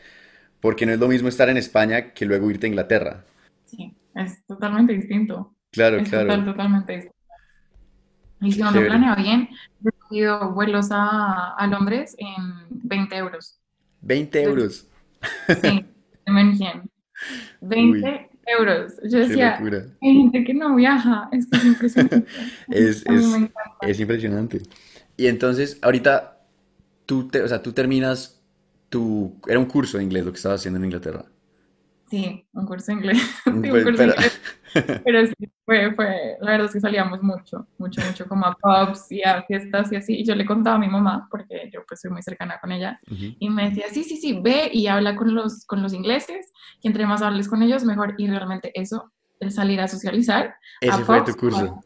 porque no es lo mismo estar en España que luego irte a Inglaterra. Sí, es totalmente distinto, Claro, es total, claro. totalmente distinto. Y si uno lo planea bien, he ido vuelos a, a Londres en 20 euros. 20 De- euros. sí, München. [LAUGHS] Uy, 20 euros. Yo decía, locura. hay gente que no viaja, es que es impresionante. [LAUGHS] Es, impresionante. Y entonces, ahorita, tú, te, o sea, tú terminas tu... Era un curso de inglés lo que estabas haciendo en Inglaterra. Sí, un curso de inglés. [LAUGHS] Sí, un Pues, curso de inglés. [LAUGHS] Pero sí, fue, fue, la verdad es que salíamos mucho, mucho, mucho como a pubs y a fiestas y así. Y yo le contaba a mi mamá, porque yo pues soy muy cercana con ella, Ujú. y me decía, sí, sí, sí, ve y habla con los, con los ingleses, y entre más hables con ellos, mejor. Y realmente eso, el salir a socializar Ese a fue tu pubs, curso.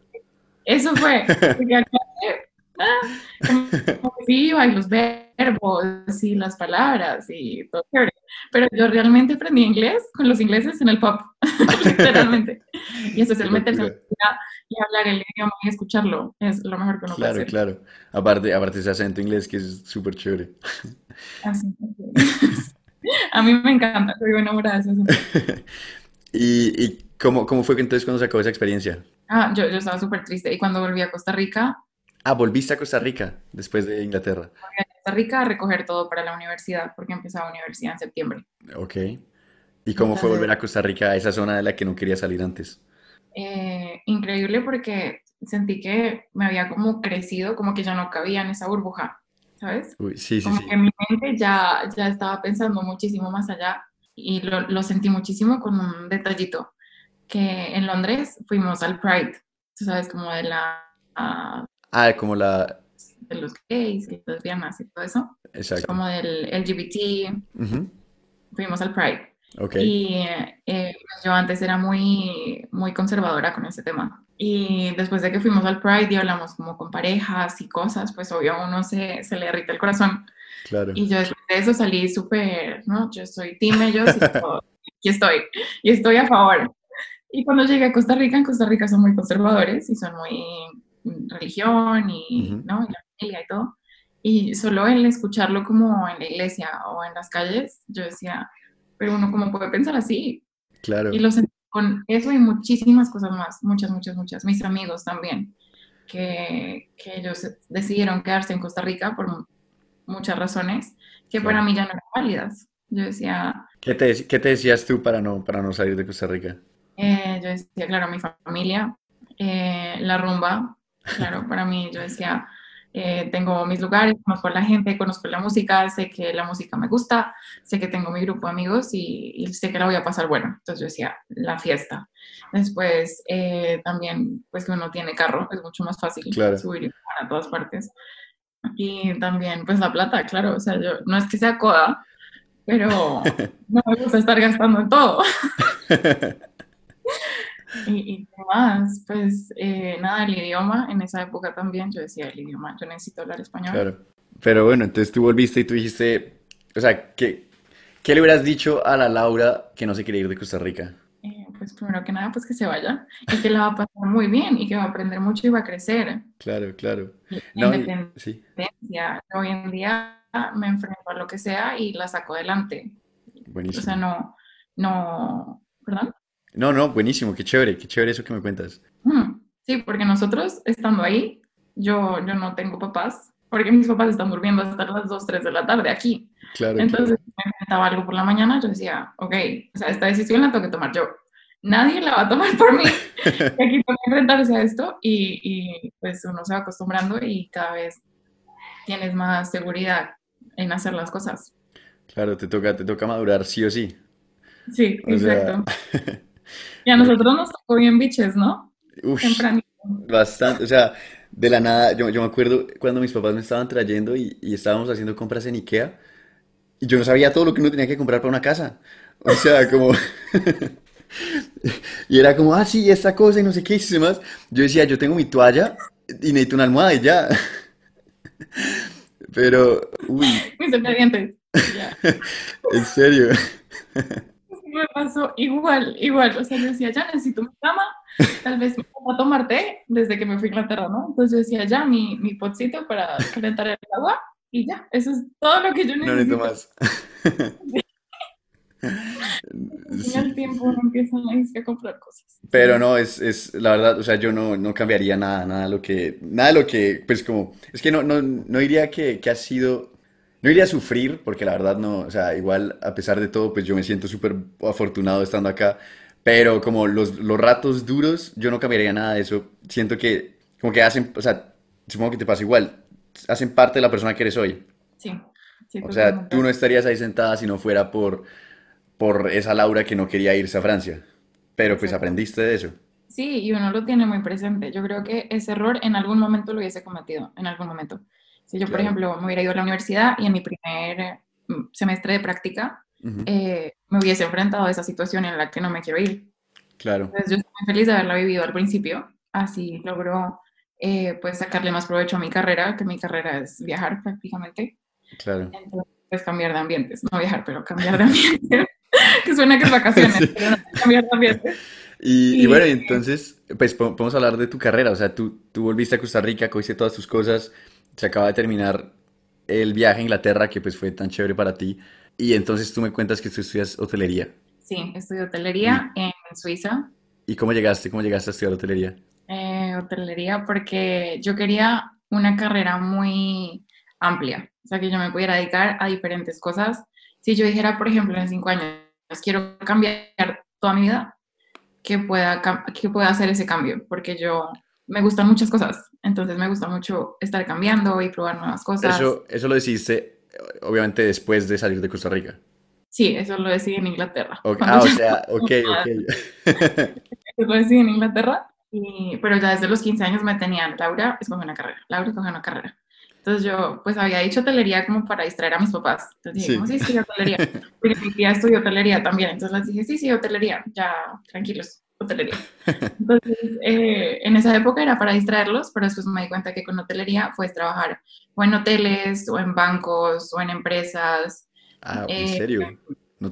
eso fue. [LAUGHS] Ah, y los verbos y las palabras y todo chévere. Pero yo realmente aprendí inglés con los ingleses en el pub, [LAUGHS] literalmente. Y eso es el meterse y hablar el idioma y escucharlo, es lo mejor que uno puede Claro, hacer. claro. Aparte, aparte ese acento inglés que es súper chévere. Así que, [LAUGHS] a mí me encanta, enamorada de ese. [LAUGHS] ¿Y, y cómo, cómo fue que entonces cuando se acabó esa experiencia? Ah, yo, yo estaba súper triste y cuando volví a Costa Rica, Ah, volviste a Costa Rica después de Inglaterra. volví a Costa Rica a recoger todo para la universidad porque empezaba universidad en septiembre. Ok. ¿Y cómo fue Entonces, volver a Costa Rica, a esa zona de la que no quería salir antes? eh, increíble porque sentí que me había como crecido, como que ya no cabía en esa burbuja, ¿sabes? Uy, sí, sí, Como sí. que mi mente ya, ya estaba pensando muchísimo más allá y lo, lo sentí muchísimo con un detallito, que en Londres fuimos al Pride, tú sabes, como de la, ah, como la... de los gays y lesbianas y todo eso, Exacto. como del LGBT, Ujú. fuimos al Pride. Ok, Y eh, pues yo antes era muy, muy conservadora con ese tema. Y después de que fuimos al Pride y hablamos como con parejas y cosas, pues obvio a uno se, se le irrita el corazón. claro. Y yo después de eso salí súper, ¿no? Yo soy team ellos y [LAUGHS] todo, aquí estoy. Y estoy a favor. Y cuando llegué a Costa Rica, en Costa Rica son muy conservadores y son muy religión y. ¿no? y la familia y todo. Y solo el escucharlo como en la iglesia o en las calles, yo decía, pero uno cómo puede pensar así. Y Claro, lo sentí con eso y muchísimas cosas más, muchas, muchas, muchas. Mis amigos también, que, que ellos decidieron quedarse en Costa Rica por mu- muchas razones que para claro. mí ya no eran válidas. Yo decía, ¿Qué te, qué te decías tú para no, para no salir de Costa Rica? Eh, yo decía, claro, mi familia, eh, la rumba, claro, para mí yo decía, eh, tengo mis lugares, conozco a la gente, conozco la música, sé que la música me gusta, sé que tengo mi grupo de amigos y, sé que la voy a pasar bueno. Entonces yo decía, la fiesta. Después eh, también, pues que uno tiene carro, es mucho más fácil subir a todas partes. Y también, pues la plata, claro, o sea, yo no es que sea coda, pero [LAUGHS] no me gusta estar gastando en todo. [LAUGHS] ¿Y, qué más? Pues eh, nada, el idioma, en esa época también yo decía el idioma, yo necesito hablar español. Claro, pero bueno, entonces tú volviste y tú dijiste, o sea, ¿qué, qué le hubieras dicho a la Laura que no se quiere ir de Costa Rica? Eh, pues primero que nada, pues que se vaya y que la va a pasar muy bien y que va a aprender mucho y va a crecer. Claro, claro. No, sí. Hoy en día me enfrento a lo que sea y la saco adelante. Buenísimo. O sea, no, no, ¿perdón? No, no, buenísimo, qué chévere, qué chévere eso que me cuentas. Mm, sí, porque nosotros estando ahí, yo, yo no tengo papás, porque mis papás están durmiendo hasta las 2, 3 de la tarde aquí. Claro. Entonces, si me inventaba algo por la mañana, yo decía, ok, o sea, esta decisión la tengo que tomar yo. Nadie la va a tomar por mí. [LAUGHS] aquí tengo que enfrentarse a esto y, y pues uno se va acostumbrando y cada vez tienes más seguridad en hacer las cosas. Claro, te toca, te toca madurar sí o sí. Sí, exacto. [LAUGHS] Y a nosotros nos tocó bien biches, ¿no? Uf, bastante, o sea, de la nada, yo, yo, me acuerdo cuando mis papás me estaban trayendo y, y, estábamos haciendo compras en Ikea y yo no sabía todo lo que uno tenía que comprar para una casa. O [LAUGHS] sea, como... [LAUGHS] y era como, ah, sí, esta cosa y no sé qué y demás. Yo decía, yo tengo mi toalla y necesito una almohada y ya. [LAUGHS] Pero, uy. Mis expedientes. en serio me pasó igual, igual. O sea, yo decía, ya necesito mi cama, tal vez me voy a tomar té desde que me fui a Inglaterra, ¿no? Entonces yo decía, ya mi, mi potcito para calentar el agua y ya, eso es todo lo que yo necesito. No necesito más. [LAUGHS] En el tiempo uno empieza a comprar cosas. Pero no, es, es la verdad, o sea, yo no, no cambiaría nada, nada lo que, nada de lo que, pues como, es que no, no, no diría que, que ha sido no iría a sufrir, porque la verdad no, o sea, igual a pesar de todo, pues yo me siento súper afortunado estando acá, pero como los, los ratos duros, yo no cambiaría nada de eso. Siento que como que hacen, o sea, supongo que te pasa igual, hacen parte de la persona que eres hoy. Sí. sí o sea, tú no estarías ahí sentada si no fuera por, por esa Laura que no quería irse a Francia, pero pues aprendiste de eso. Sí, y uno lo tiene muy presente. Yo creo que ese error en algún momento lo hubiese cometido, en algún momento. Si yo, por ejemplo, me hubiera ido a la universidad y en mi primer mm, semestre de práctica eh, me hubiese enfrentado a esa situación en la que no me quiero ir. Claro. Entonces yo estoy muy feliz de haberla vivido al principio, así logro eh, pues sacarle más provecho a mi carrera, que mi carrera es viajar prácticamente. Claro. Entonces, pues cambiar de ambientes, no viajar, pero cambiar de ambiente, [LAUGHS] que suena que es vacaciones, pero no, cambiar de ambiente. [LAUGHS] Y, y, bueno, entonces, pues podemos hablar de tu carrera, o sea, tú, tú volviste a Costa Rica, cogiste todas tus cosas, se acaba de terminar el viaje a Inglaterra, que pues fue tan chévere para ti, y entonces tú me cuentas que tú estudias hotelería. Sí, estudio hotelería en Suiza. ¿Y cómo llegaste? ¿Cómo llegaste a estudiar hotelería? Eh, hotelería porque yo quería una carrera muy amplia, o sea, que yo me pudiera dedicar a diferentes cosas. Si yo dijera, por ejemplo, en cinco años, quiero cambiar toda mi vida, que pueda, que pueda hacer ese cambio, porque yo me gustan muchas cosas. Entonces me gusta mucho estar cambiando y probar nuevas cosas. Eso, eso lo decidiste, obviamente, después de salir de Costa Rica. Sí, eso lo decidí en Inglaterra. Ah, o sea, ok, ok. [LAUGHS] eso lo decidí en Inglaterra, y, pero ya desde los 15 años me tenían, Laura, escoge una carrera, Laura, escoge una carrera. Entonces yo, pues había dicho hotelería como para distraer a mis papás. Entonces dije, sí, sí, sí, hotelería. [LAUGHS] Porque mi tía estudió hotelería también. Entonces les dije, sí, sí, hotelería, ya, tranquilos hotelería. Entonces, eh, en esa época era para distraerlos, pero después me di cuenta que con hotelería fue trabajar o en hoteles, o en bancos, o en empresas. Ah, ¿en eh, serio? No,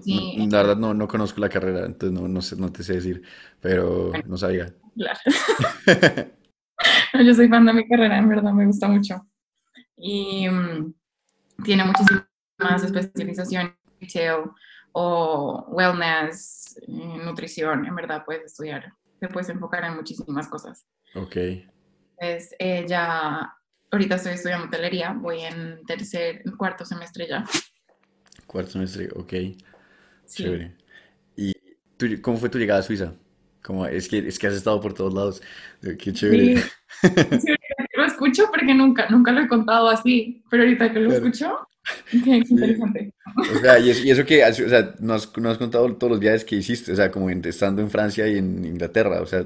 la verdad no, no, conozco la carrera, entonces no, no, sé, no te sé decir, pero no sabía. Claro. [LAUGHS] [LAUGHS] yo soy fan de mi carrera, en verdad me gusta mucho. Y mm, tiene muchísimas especializaciones, retail o wellness, nutrición, en verdad puedes estudiar, te puedes enfocar en muchísimas cosas. Ok. Entonces, eh, ya, ahorita estoy estudiando hotelería, voy en tercer, cuarto semestre ya. Cuarto semestre, ok. Sí. ¿Y tú- cómo fue tu llegada a Suiza? Como, es que, es que has estado por todos lados. Qué chévere. Sí, [LAUGHS] sí, lo escucho porque nunca, nunca lo he contado así, pero ahorita que lo Claro. escucho, Sí. interesante. O sea, y eso, y eso que, o sea, no has, no has contado todos los viajes que hiciste, o sea, como en- estando en Francia y en Inglaterra, o sea,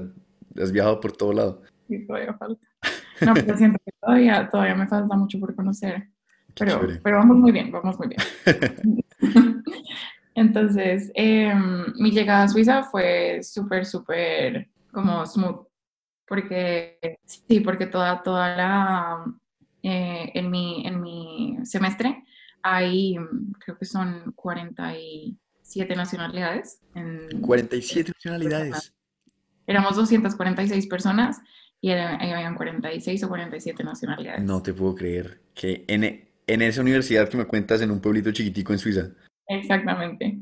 has viajado por todo lado. Sí, todavía falta. No, pero siento que todavía, todavía me falta mucho por conocer, pero, pero vamos muy bien, vamos muy bien. [LAUGHS] Entonces, em, mi llegada a Suiza fue súper, súper como smooth, porque sí, porque toda, toda la, eh, en mi, en mi semestre hay, creo que son 47 nacionalidades. En, 47 nacionalidades. éramos 246 personas y era- y habían 46 o 47 nacionalidades. No te puedo creer que en, e- en esa universidad que me cuentas en un pueblito chiquitico en Suiza. Exactamente.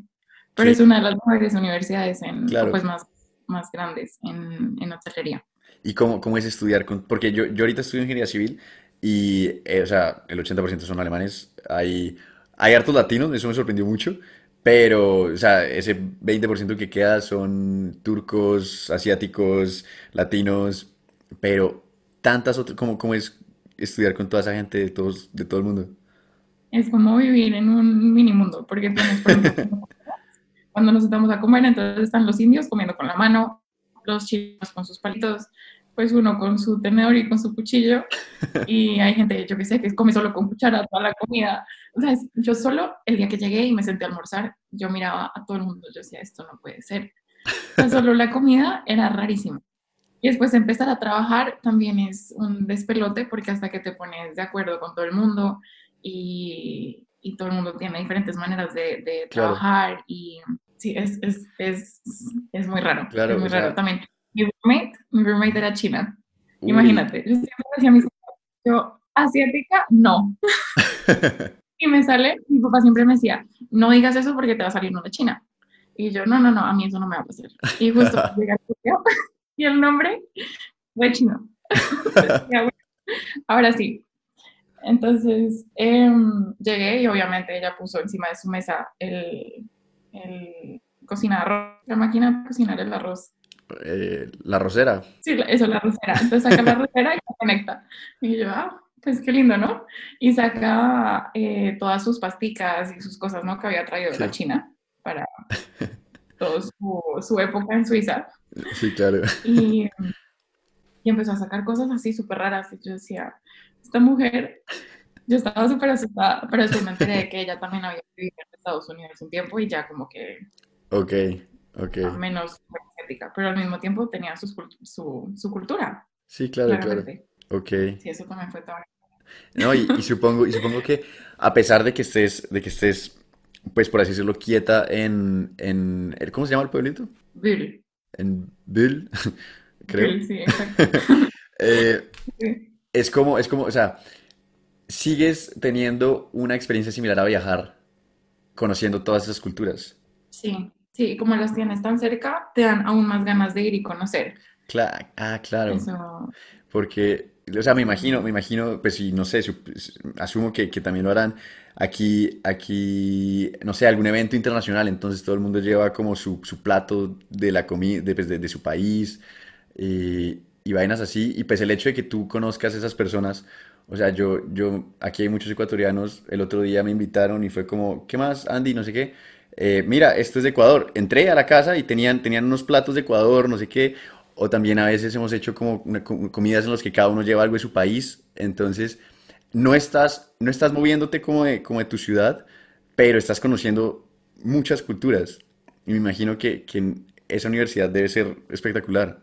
Pero Sí, es una de las mejores universidades en, claro. pues más, más grandes en, en hotelería. ¿Y cómo, cómo es estudiar con...? Porque yo, yo ahorita estudio ingeniería civil y, eh, o sea, el 80% son alemanes. Hay, hay hartos latinos, eso me sorprendió mucho. Pero, o sea, ese 20% que queda son turcos, asiáticos, latinos. Pero tantas otras... ¿Cómo, cómo es estudiar con toda esa gente de todos, de todo el mundo? Es como vivir en un mini mundo, porque tienes, por ejemplo, [LAUGHS] cuando nos sentamos a comer, entonces están los indios comiendo con la mano, los chinos con sus palitos, pues uno con su tenedor y con su cuchillo, [LAUGHS] y hay gente, yo que sé, que come solo con cuchara toda la comida. O sea, es- yo solo, el día que llegué y me senté a almorzar, yo miraba a todo el mundo, yo decía, esto no puede ser. O sea, solo la comida era rarísima. Y después empezar a trabajar también es un despelote porque hasta que te pones de acuerdo con todo el mundo y, y todo el mundo tiene diferentes maneras de, de Claro, trabajar y sí, es, es, es, es muy raro, es claro, muy o raro también. Mi roommate, mi roommate era china, imagínate, yo siempre decía a mis yo, asiática, no. [LAUGHS] Y me sale, mi papá siempre me decía, no digas eso porque te va a salir una china. Y yo, no, no, no, a mí eso no me va a pasar. Y justo llegué al sitio y el nombre fue chino. [LAUGHS] Ahora sí. Entonces em, llegué y obviamente ella puso encima de su mesa el, el cocinar arroz, la máquina de cocinar el arroz. Eh, la rosera. Sí, la- eso, la rosera. Entonces saca la rosera y la conecta. Y yo, ah, pues qué lindo, ¿no? Y saca eh, todas sus pasticas y sus cosas, ¿no? Que había traído de la Sí, China para toda su, su época en Suiza. sí, claro. Y, y empezó a sacar cosas así súper raras. Y yo decía, esta mujer, yo estaba súper asustada, pero después me enteré de que ella también había vivido en Estados Unidos un tiempo y ya como que Ok, ok. ah, menos ética, pero al mismo tiempo tenía cult- su, su cultura, Sí, claro, claro. Ok. Sí, eso también fue todo. No, y, y supongo, y supongo que a pesar de que estés, de que estés, pues por así decirlo, quieta en, en, ¿cómo se llama el pueblito? Bull, En Bull, [LAUGHS] creo. Bull, sí, [LAUGHS] exacto. Eh, Sí. es como, es como, o sea, sigues teniendo una experiencia similar a viajar, conociendo todas esas culturas. Sí, sí, como las tienes tan cerca, te dan aún más ganas de ir y conocer. Cla- ah, claro. Eso, Porque, o sea, me imagino, me imagino, pues sí, no sé, asumo que, que también lo harán aquí, aquí, no sé, algún evento internacional, entonces todo el mundo lleva como su, su plato de la comida, de, pues, de- de su país, eh, y vainas así, y pues el hecho de que tú conozcas esas personas, o sea, yo, yo, aquí hay muchos ecuatorianos, el otro día me invitaron y fue como, ¿qué más, Andy? No sé qué. Eh, mira, esto es de Ecuador. Entré a la casa y tenían, tenían unos platos de Ecuador, no sé qué. O también a veces hemos hecho como comidas en las que cada uno lleva algo de su país. Entonces, no estás, no estás moviéndote como de, como de tu ciudad, pero estás conociendo muchas culturas. Y me imagino que, que esa universidad debe ser espectacular.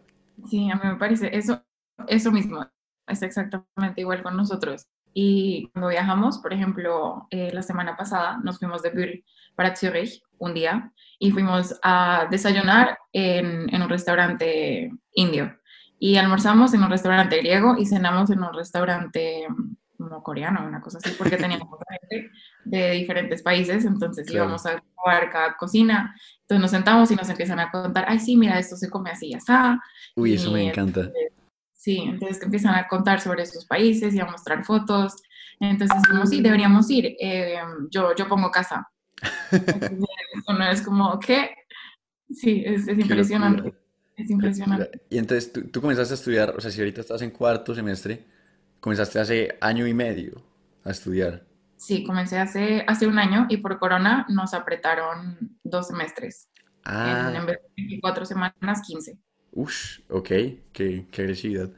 sí, a mí me parece eso, eso mismo, es exactamente igual con nosotros. Y cuando viajamos, por ejemplo, eh, la semana pasada nos fuimos de Bull para Zurich un día y fuimos a desayunar en, en un restaurante indio. Y almorzamos en un restaurante griego y cenamos en un restaurante mm, como coreano, una cosa así, porque teníamos [LAUGHS] gente de diferentes países, entonces Claro. íbamos a probar cada cocina. Entonces nos sentamos y nos empiezan a contar, ay, sí, mira, esto se come así y así. Uy, eso me Y encanta. Sí, entonces que empiezan a contar sobre sus países y a mostrar fotos. Entonces, como sí, deberíamos ir. eh, yo, yo pongo casa. [LAUGHS] Uno es como, ¿qué? Sí, es, es impresionante. Es impresionante. Y entonces tú, tú comenzaste a estudiar, o sea, si ahorita estás en cuarto semestre, comenzaste hace año y medio a estudiar. Sí, comencé hace, hace un año y por corona nos apretaron dos semestres. En, Ah, en vez de 24 semanas, 15. Uff, ok, qué, qué agresividad.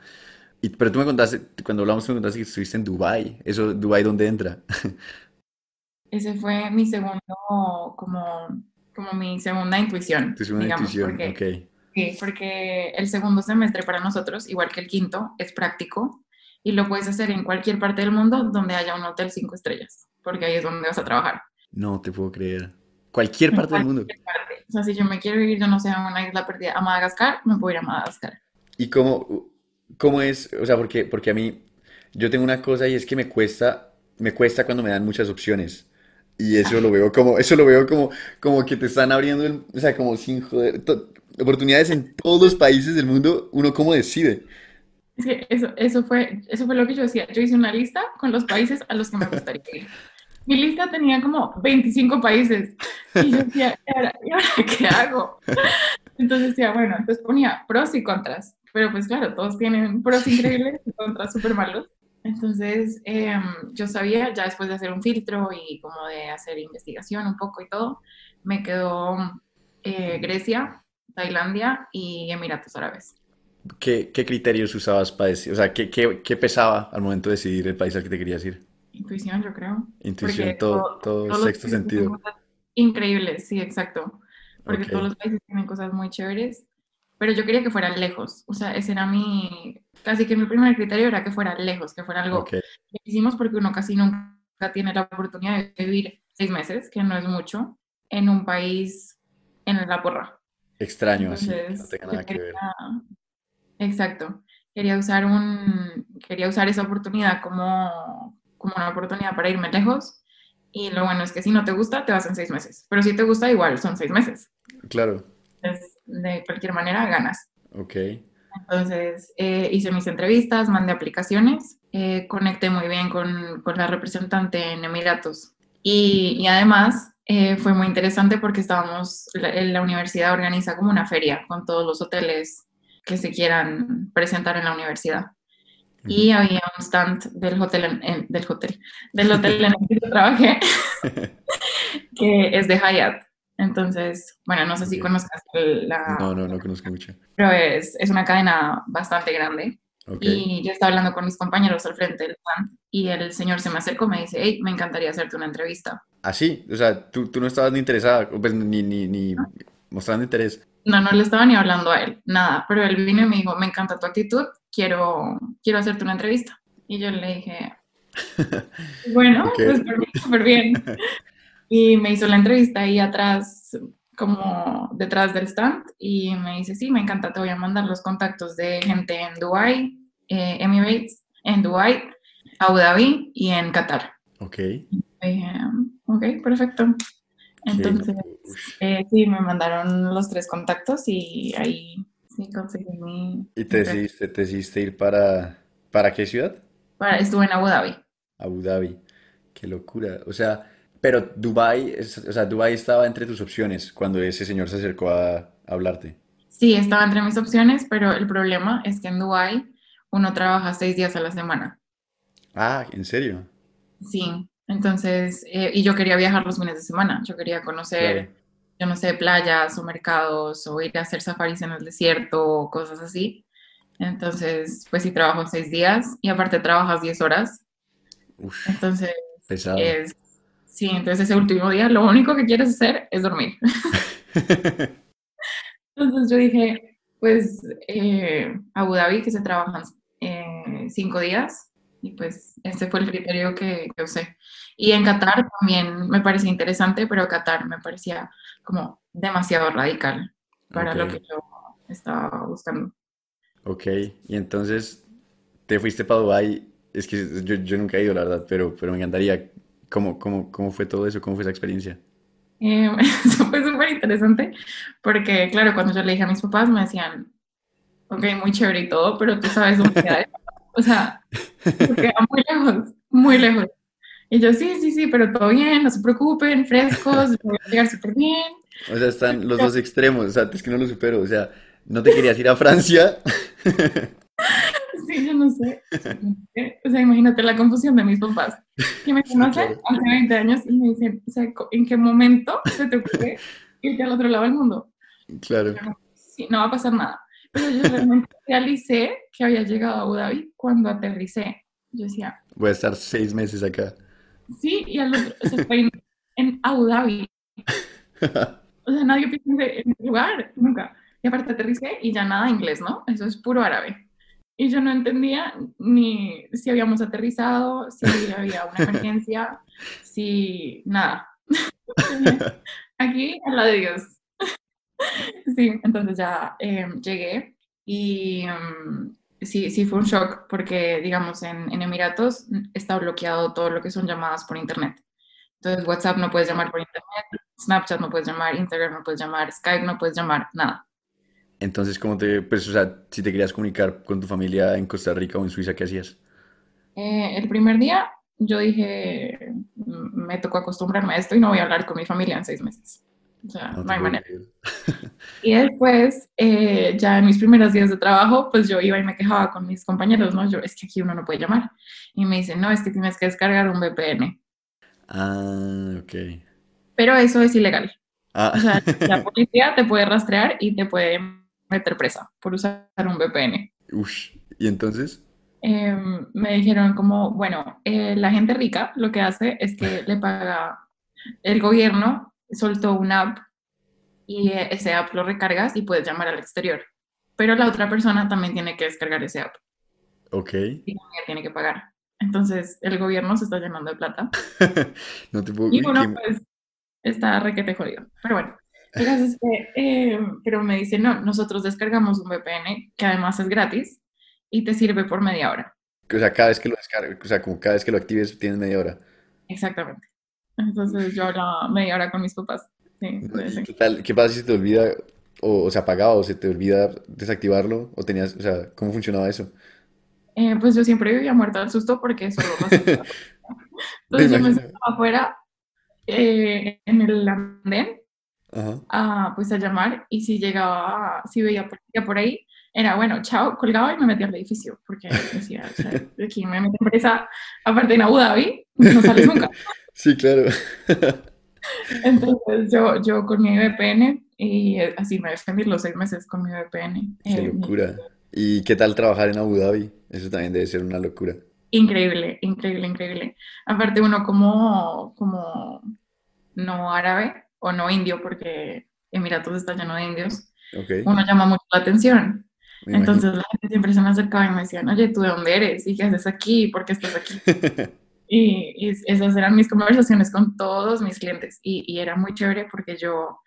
Y, pero tú me contaste, cuando hablamos, tú me contaste que estuviste en Dubái. ¿Eso, Dubái, dónde entra? [LAUGHS] Ese fue mi segundo, como, como mi segunda intuición, Tu segunda digamos, intuición, porque, ok. sí, porque el segundo semestre para nosotros, igual que el quinto, es práctico y lo puedes hacer en cualquier parte del mundo donde haya un hotel cinco estrellas, porque ahí es donde vas a trabajar. No te puedo creer. Cualquier parte del mundo. cualquier parte. O sea, si yo me quiero ir, yo no sé, a una isla perdida, a Madagascar, me puedo ir a Madagascar. ¿Y cómo, cómo es? O sea, porque, porque a mí, yo tengo una cosa y es que me cuesta, me cuesta cuando me dan muchas opciones. Y eso lo veo como, eso lo veo como, como que te están abriendo, el- o sea, como sin joder, to- oportunidades en todos los países del mundo, uno cómo decide. Es que eso, eso fue, eso fue lo que yo decía. Yo hice una lista con los países a los que me gustaría ir. Mi lista tenía como 25 países. Y yo [LAUGHS] decía, ¿y ahora, y ahora qué hago? Entonces decía, bueno, entonces ponía pros y contras. Pero pues claro, todos tienen pros increíbles y contras súper malos. Entonces em, yo sabía, ya después de hacer un filtro y como de hacer investigación un poco y todo, me quedó eh, Grecia, Tailandia y Emiratos Árabes. ¿Qué, qué criterios usabas para decir? O sea, ¿qué, qué, qué pesaba al momento de decidir el país al que te querías ir? Intuición, yo creo. Intuición, Porque todo, todo- todo todos sexto sentido. cosas increíbles, sí, exacto. Porque Ok, todos los países tienen cosas muy chéveres. Pero yo quería que fuera lejos. O sea, ese era mi, casi que mi primer criterio era que fuera lejos, que fuera algo ok, que hicimos porque uno casi nunca tiene la oportunidad de vivir seis meses, que no es mucho, en un país en la porra. extraño así, que no Entonces, tenga nada que quería, ver. exacto, quería usar un, quería usar esa oportunidad como, como una oportunidad para irme lejos. Y lo bueno es que si no te gusta, te vas en seis meses. Pero si te gusta, igual son seis meses. Claro, Entonces, de cualquier manera, ganas. ok, Entonces, eh, hice mis entrevistas, mandé aplicaciones, eh, conecté muy bien con, con la representante en Emiratos. Y, y además, eh, fue muy interesante porque estábamos, la, la universidad organiza como una feria con todos los hoteles que se quieran presentar en la universidad. Y había un stand del hotel, en, en- del hotel, del hotel en el que yo trabajé, [LAUGHS] [LAUGHS] que es de Hyatt. Entonces, bueno, no sé si conozcas la, No, no, no conozco mucho. pero es, es una cadena bastante grande. Ok, Y yo estaba hablando con mis compañeros al frente del stand y el señor se me acercó y me dice, hey, me encantaría hacerte una entrevista. así, o sea, tú, tú no estabas ni interesada, pues ni, ni, ni mostrando interés. No, no le estaba ni hablando a él, nada, pero él vino y me dijo, me encanta tu actitud, quiero, quiero hacerte una entrevista. Y yo le dije, [LAUGHS] bueno, Ok, pues por mí, súper bien. Y me hizo la entrevista ahí atrás, como detrás del stand, y me dice, sí, me encanta, te voy a mandar los contactos de gente en Dubái, eh, Emirates, en Dubái, Abu Dhabi y en Qatar. ok, Y dije, ok, perfecto. Entonces, eh, sí, me mandaron los tres contactos y ahí sí conseguí mi... ¿Y te decidiste, te decidiste ir para, para qué ciudad? para- Estuve en Abu Dhabi. Abu Dhabi. Qué locura. O sea, pero Dubai, es- o sea, Dubai estaba entre tus opciones cuando ese señor se acercó a, a hablarte. Sí, estaba entre mis opciones, pero el problema es que en Dubái uno trabaja seis días a la semana. Ah, ¿en serio? Sí, entonces, eh, y yo quería viajar los fines de semana. Yo quería Claro. conocer, yo no sé, playas o mercados o ir a hacer safaris en el desierto o cosas así. Entonces, pues sí, trabajo seis días y aparte trabajas 10 horas. Uf, Entonces, pesado. es, sí, entonces ese último día lo único que quieres hacer es dormir. [LAUGHS] [LAUGHS] Entonces yo dije, pues eh, Abu Dhabi, que se trabajan eh, cinco días, y pues ese fue el criterio que, que usé. Y en Qatar también me parecía interesante, pero Qatar me parecía como demasiado radical para lo Ok, que yo estaba buscando. ok. Y entonces te fuiste para Dubai. Es que yo, yo nunca he ido, la verdad, pero, pero me encantaría. ¿Cómo, cómo, cómo fue todo eso? ¿Cómo fue esa experiencia? Eh, [LAUGHS] eso fue súper interesante, porque claro, cuando yo le dije a mis papás me decían, ok, muy chévere y todo, pero tú sabes dónde queda eso?". O sea, porque queda muy lejos, muy lejos. Y yo, sí, sí, sí, pero todo bien, no se preocupen, frescos, voy a llegar súper bien. O sea, están los dos extremos, o sea, es que no lo supero, o sea, no te querías ir a Francia. [LAUGHS] Sí, yo no sé. O sea, imagínate la confusión de mis papás, que me conocen hace 20 años y me dicen, o sea, ¿en qué momento se te ocurre irte al otro lado del mundo? Claro. Sí, no va a pasar nada. Pero yo realmente [LAUGHS] realicé que había llegado a Abu Dhabi cuando aterricé. Yo decía, Voy a estar seis meses acá. sí, y al otro, o sea, estoy en, Abu Dhabi. O sea, nadie piensa en ese lugar, nunca. Y aparte aterricé y ya nada inglés, ¿no? Eso es puro árabe. Y yo no entendía ni si habíamos aterrizado, si había una emergencia, si nada. [LAUGHS] Aquí, a la de Dios. [LAUGHS] Sí, entonces ya eh, llegué y mm, sí, sí fue un shock porque, digamos, en, en Emiratos está bloqueado todo lo que son llamadas por internet. Entonces, WhatsApp no puedes llamar por internet, Snapchat no puedes llamar, Instagram no puedes llamar, Skype no puedes llamar, nada. Entonces, ¿cómo te, pues, o sea, si te querías comunicar con tu familia en Costa Rica o en Suiza, ¿qué hacías? Eh, el primer día yo dije, "Mm, me tocó acostumbrarme a esto y no voy a hablar con mi familia en seis meses. O sea, No no hay manera. Y después, eh, ya en mis primeros días de trabajo, pues yo iba y me quejaba con mis compañeros, ¿no? Yo, es que aquí uno no puede llamar. Y me dicen, no, es que tienes que descargar un VPN. Ah, ok. Pero eso es ilegal. Ah, O sea, la [LAUGHS] policía te puede rastrear y te puede meter presa por usar un VPN. ush. ¿Y entonces? Eh, me dijeron como, bueno, eh, la gente rica lo que hace es que [LAUGHS] le paga, el gobierno soltó una app y eh, ese app lo recargas y puedes llamar al exterior. Pero la otra persona también tiene que descargar ese app Ok. y también tiene que pagar. Entonces el gobierno se está llenando de plata [LAUGHS] No te puedo y uno qué- pues está requete jodido. Pero bueno, [LAUGHS] el caso es que, eh, pero me dicen, no, nosotros descargamos un VPN que además es gratis y te sirve por media hora. O sea, cada vez que lo descargues, o sea, como cada vez que lo actives tienes media hora. Exactamente. Entonces yo hablaba media hora con mis papás. Sí, ¿no? sí, ¿Y sí. qué tal? ¿Qué pasa si se te olvida o, o se apagaba o se te olvida desactivarlo? ¿O tenías, o sea, cómo funcionaba eso? Eh, pues yo siempre vivía muerta del susto porque solo. Me [LAUGHS] Entonces yo me sentaba afuera eh, en el andén Ajá. a, pues a llamar y si llegaba, si veía policía por ahí, era bueno, chao, colgaba y me metía al edificio porque decía, o sea, aquí me meten presa, aparte en Abu Dhabi, no sales nunca. Sí, claro. Entonces yo, yo con mi VPN y eh, así me defendí los seis meses con mi VPN. Qué eh, locura. ¿Y qué tal trabajar en Abu Dhabi? Eso también debe ser una locura. Increíble, increíble, increíble. Aparte uno como, como no árabe o no indio, porque Emiratos está lleno de indios, Ok, uno llama mucho la atención. me imagino. Entonces la gente siempre se me acercaba y me decían, oye, ¿tú de dónde eres? ¿Y qué haces aquí? ¿Por qué estás aquí? [LAUGHS] Y, y esas eran mis conversaciones con todos mis clientes. Y, y era muy chévere porque yo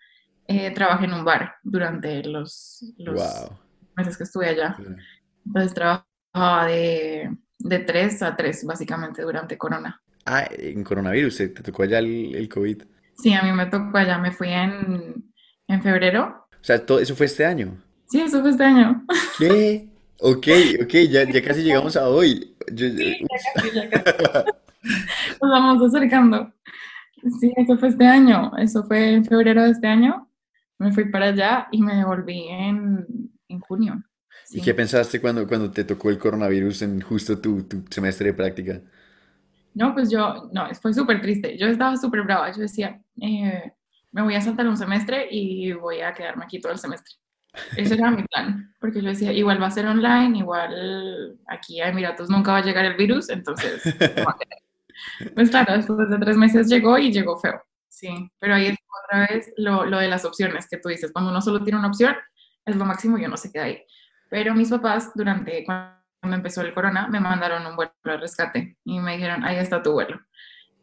eh, trabajé en un bar durante los, los Wow. meses que estuve allá. Entonces trabajaba de, de 3 a 3, básicamente, durante Corona. Ah, en coronavirus, ¿te te tocó allá el, el COVID? Sí, a mí me tocó allá, me fui en, en febrero. O sea, todo eso fue este año. Sí, eso fue este año. ¿Qué? Ok, ok, ya, ya casi llegamos a hoy. Yo- yo- Sí, ya casi, ya casi. [LAUGHS] [LAUGHS] Nos vamos acercando. Sí, eso fue este año. Eso fue en febrero de este año. Me fui para allá y me devolví en, en junio. ¿Y Sí. qué pensaste cuando, cuando te tocó el coronavirus en justo tu, tu semestre de práctica? No, pues yo, no, fue súper triste. Yo estaba súper brava. Yo decía, eh, me voy a saltar un semestre y voy a quedarme aquí todo el semestre. Ese era mi plan, porque yo decía, igual va a ser online, igual aquí a Emiratos nunca va a llegar el virus, entonces, [LAUGHS] me voy a quedar. Pues claro, después de tres meses llegó y llegó feo. Sí, pero ahí es otra vez lo, lo de las opciones que tú dices, cuando uno solo tiene una opción, es lo máximo y uno se queda ahí. Pero mis papás, durante cuando empezó el corona, me mandaron un vuelo de rescate y me dijeron, ahí está tu vuelo.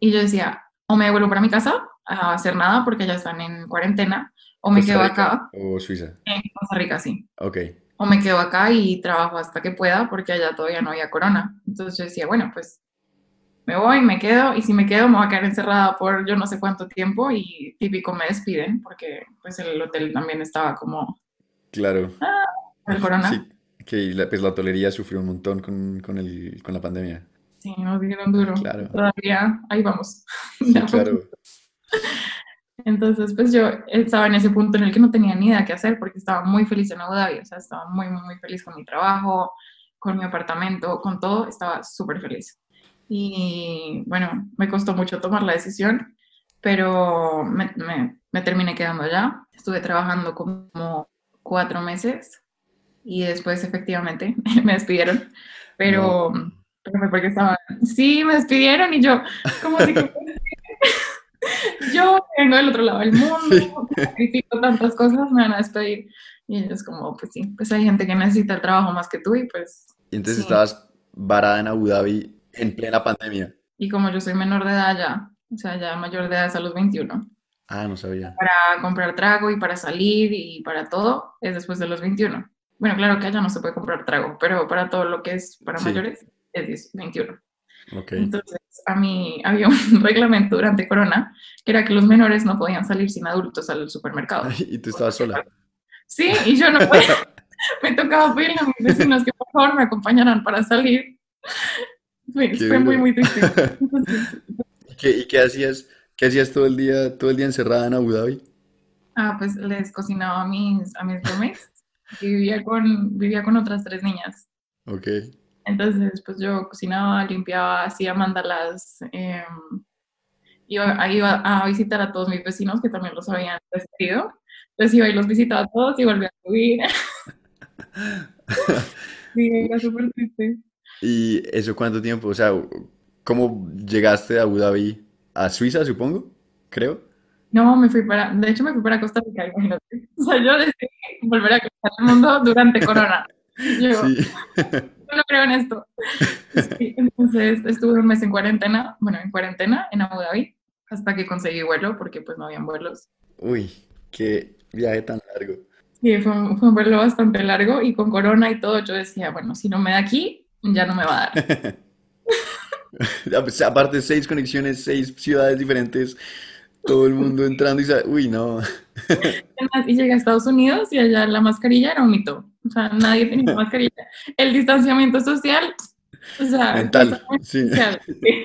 Y yo decía, o me devuelvo para mi casa a hacer nada porque ya están en cuarentena, o me ¿Costa quedo acá, o Suiza? en Costa Rica, sí, Ok. o me quedo acá y trabajo hasta que pueda porque allá todavía no había corona. Entonces yo decía, bueno, pues me voy, me quedo, y si me quedo me voy a quedar encerrada por yo no sé cuánto tiempo y típico me despiden porque pues el hotel también estaba como Claro. el corona. Sí, que la, pues la hotelería sufrió un montón con, con el, con la pandemia. Sí, nos dieron duro. Claro. Todavía ahí vamos. [LAUGHS] Sí, claro. Entonces, pues yo estaba en ese punto en el que no tenía ni idea qué hacer porque estaba muy feliz en Abu Dhabi, o sea, estaba muy, muy, muy feliz con mi trabajo, con mi apartamento, con todo, estaba súper feliz. Y bueno, me costó mucho tomar la decisión, pero me, me, me terminé quedando allá. Estuve trabajando como cuatro meses y después efectivamente [LAUGHS] me despidieron, pero, pero fue porque estaba, sí, me despidieron y yo, como que [LAUGHS] yo vengo del otro lado del mundo, [LAUGHS] sacrifico tantas cosas, me van a despedir. Y ellos como, pues sí, pues hay gente que necesita el trabajo más que tú y pues, Y entonces sí. estabas varada en Abu Dhabi en plena pandemia. Y como yo soy menor de edad ya, o sea, ya mayor de edad es a los 21, Ah, no sabía. para comprar trago y para salir y para todo es después de los 21. Bueno, claro que allá no se puede comprar trago, pero para todo lo que es para Sí. mayores es 10 21. Ok. Entonces, a mí [LAUGHS] había un reglamento durante Corona que era que los menores no podían salir sin adultos al supermercado. [LAUGHS] Y tú estabas sola. Sí, y yo no podía. [LAUGHS] Me tocaba pedirle a mis vecinos que por favor me acompañaran para salir. [LAUGHS] Fue, muy, muy triste. Entonces, [LAUGHS] ¿Y qué, y qué hacías? ¿Qué hacías todo el día, todo el día encerrada en Abu Dhabi? ah, pues les cocinaba a mis, a mis roommates y vivía con, vivía con otras tres niñas. Ok. Entonces, pues yo cocinaba, limpiaba, hacía mandalas, eh, iba, iba a visitar a todos mis vecinos que también los habían recibido. Entonces iba y los visitaba a todos y volvía a subir. [LAUGHS] Sí, era súper triste. ¿Y eso cuánto tiempo? O sea, ¿cómo llegaste de Abu Dhabi a Suiza, supongo? Creo. No, me fui para, de hecho me fui para Costa Rica, imagínate. O sea, yo decidí volver a conocer el mundo durante Corona. [LAUGHS] Yo, Sí. no creo en esto. [LAUGHS] Sí, entonces estuve un mes en cuarentena, bueno, en cuarentena en Abu Dhabi, hasta que conseguí vuelo, porque pues no habían vuelos. Uy, qué viaje tan largo. Sí, fue un, fue un vuelo bastante largo y con corona y todo, yo decía, bueno, si no me da aquí, ya no me va a dar. [LAUGHS] Aparte, seis conexiones, seis ciudades diferentes, todo el mundo [LAUGHS] entrando y sa- Uy, no. [LAUGHS] Y llegué a Estados Unidos y allá la mascarilla era un mito. O sea, nadie tenía mascarilla. El distanciamiento social, o sea, Mental, sí. social, sí.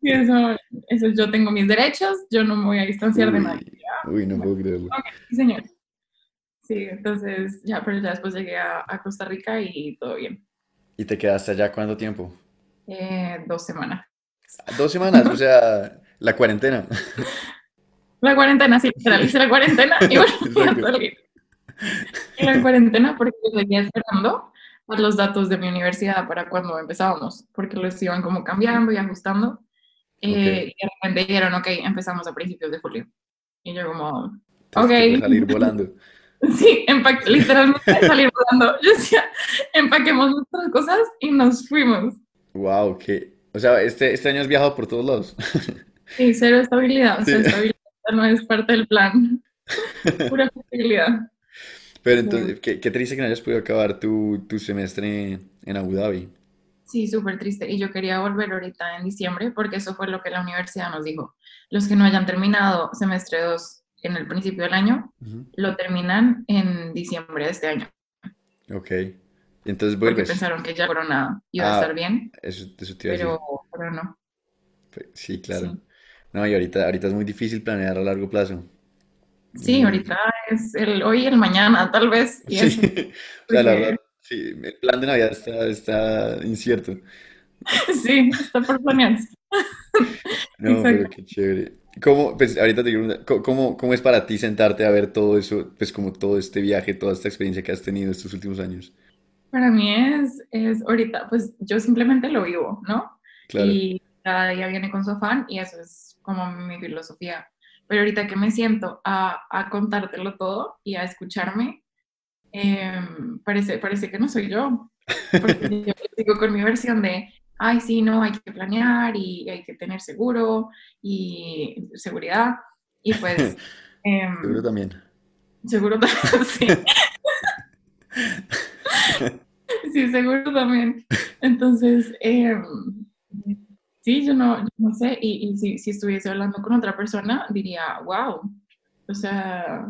Y eso, eso yo tengo mis derechos, yo no me voy a distanciar de nadie. Uy, no puedo creerlo. Ok, sí, señor. Sí, entonces ya, pero ya después llegué a, a Costa Rica y todo bien. ¿Y te quedaste allá cuánto tiempo? Eh, dos semanas. Dos semanas, o sea, [LAUGHS] la cuarentena. La cuarentena, sí, literal, hice la cuarentena y volví [LAUGHS] a Exacto. salir. Y la cuarentena porque seguía esperando los datos de mi universidad para cuando empezábamos, porque los iban como cambiando y ajustando. Eh. Y de repente dijeron, ok, empezamos a principios de julio. Y yo como, Entonces Ok. salir volando. [LAUGHS] sí, empaque, literalmente [LAUGHS] salir volando. Yo decía, empaquemos nuestras cosas y nos fuimos. Wow, que. O sea, este, este año has viajado por todos lados. [LAUGHS] Sí, cero estabilidad, Sí. cero estabilidad no es parte del plan. [LAUGHS] Pura flexibilidad. Pero entonces, qué, qué triste que no hayas podido acabar tu, tu semestre en Abu Dhabi. Sí, súper triste. Y yo quería volver ahorita en diciembre porque eso fue lo que la universidad nos dijo. Los que no hayan terminado semestre 2 en el principio del año, lo terminan en diciembre de este año. Ok. Entonces Porque vuelves. pensaron que ya iba Ah, a estar bien, Eso, eso te iba a decir. pero, pero no. Sí, claro. Sí. No, y ahorita, ahorita es muy difícil planear a largo plazo. Sí, Mm. ahorita es el hoy y el mañana, tal vez. Y Sí. [LAUGHS] O sea, la verdad, sí, el plan de Navidad está, está incierto. [LAUGHS] sí, está por planearse. [LAUGHS] No, pero Exacto. qué chévere. ¿Cómo, pues ahorita te quiero preguntar, ¿cómo, cómo- es para ti sentarte a ver todo eso, pues como todo este viaje, toda esta experiencia que has tenido estos últimos años? Para mí es, es ahorita, pues yo simplemente lo vivo, ¿no? Claro. y cada día viene con su afán y eso es como mi filosofía. Pero ahorita que me siento a, a contártelo todo y a escucharme, em, parece, parece que no soy yo. Porque [LAUGHS] yo sigo con mi versión de, ay, sí, no, hay que planear y hay que tener seguro y seguridad. Y pues, [LAUGHS] em, Seguro también. seguro [LAUGHS] también, sí. [LAUGHS] Sí, seguro también. Entonces, em, sí, yo no, yo no sé, y, y si, si estuviese hablando con otra persona, diría, wow, o sea,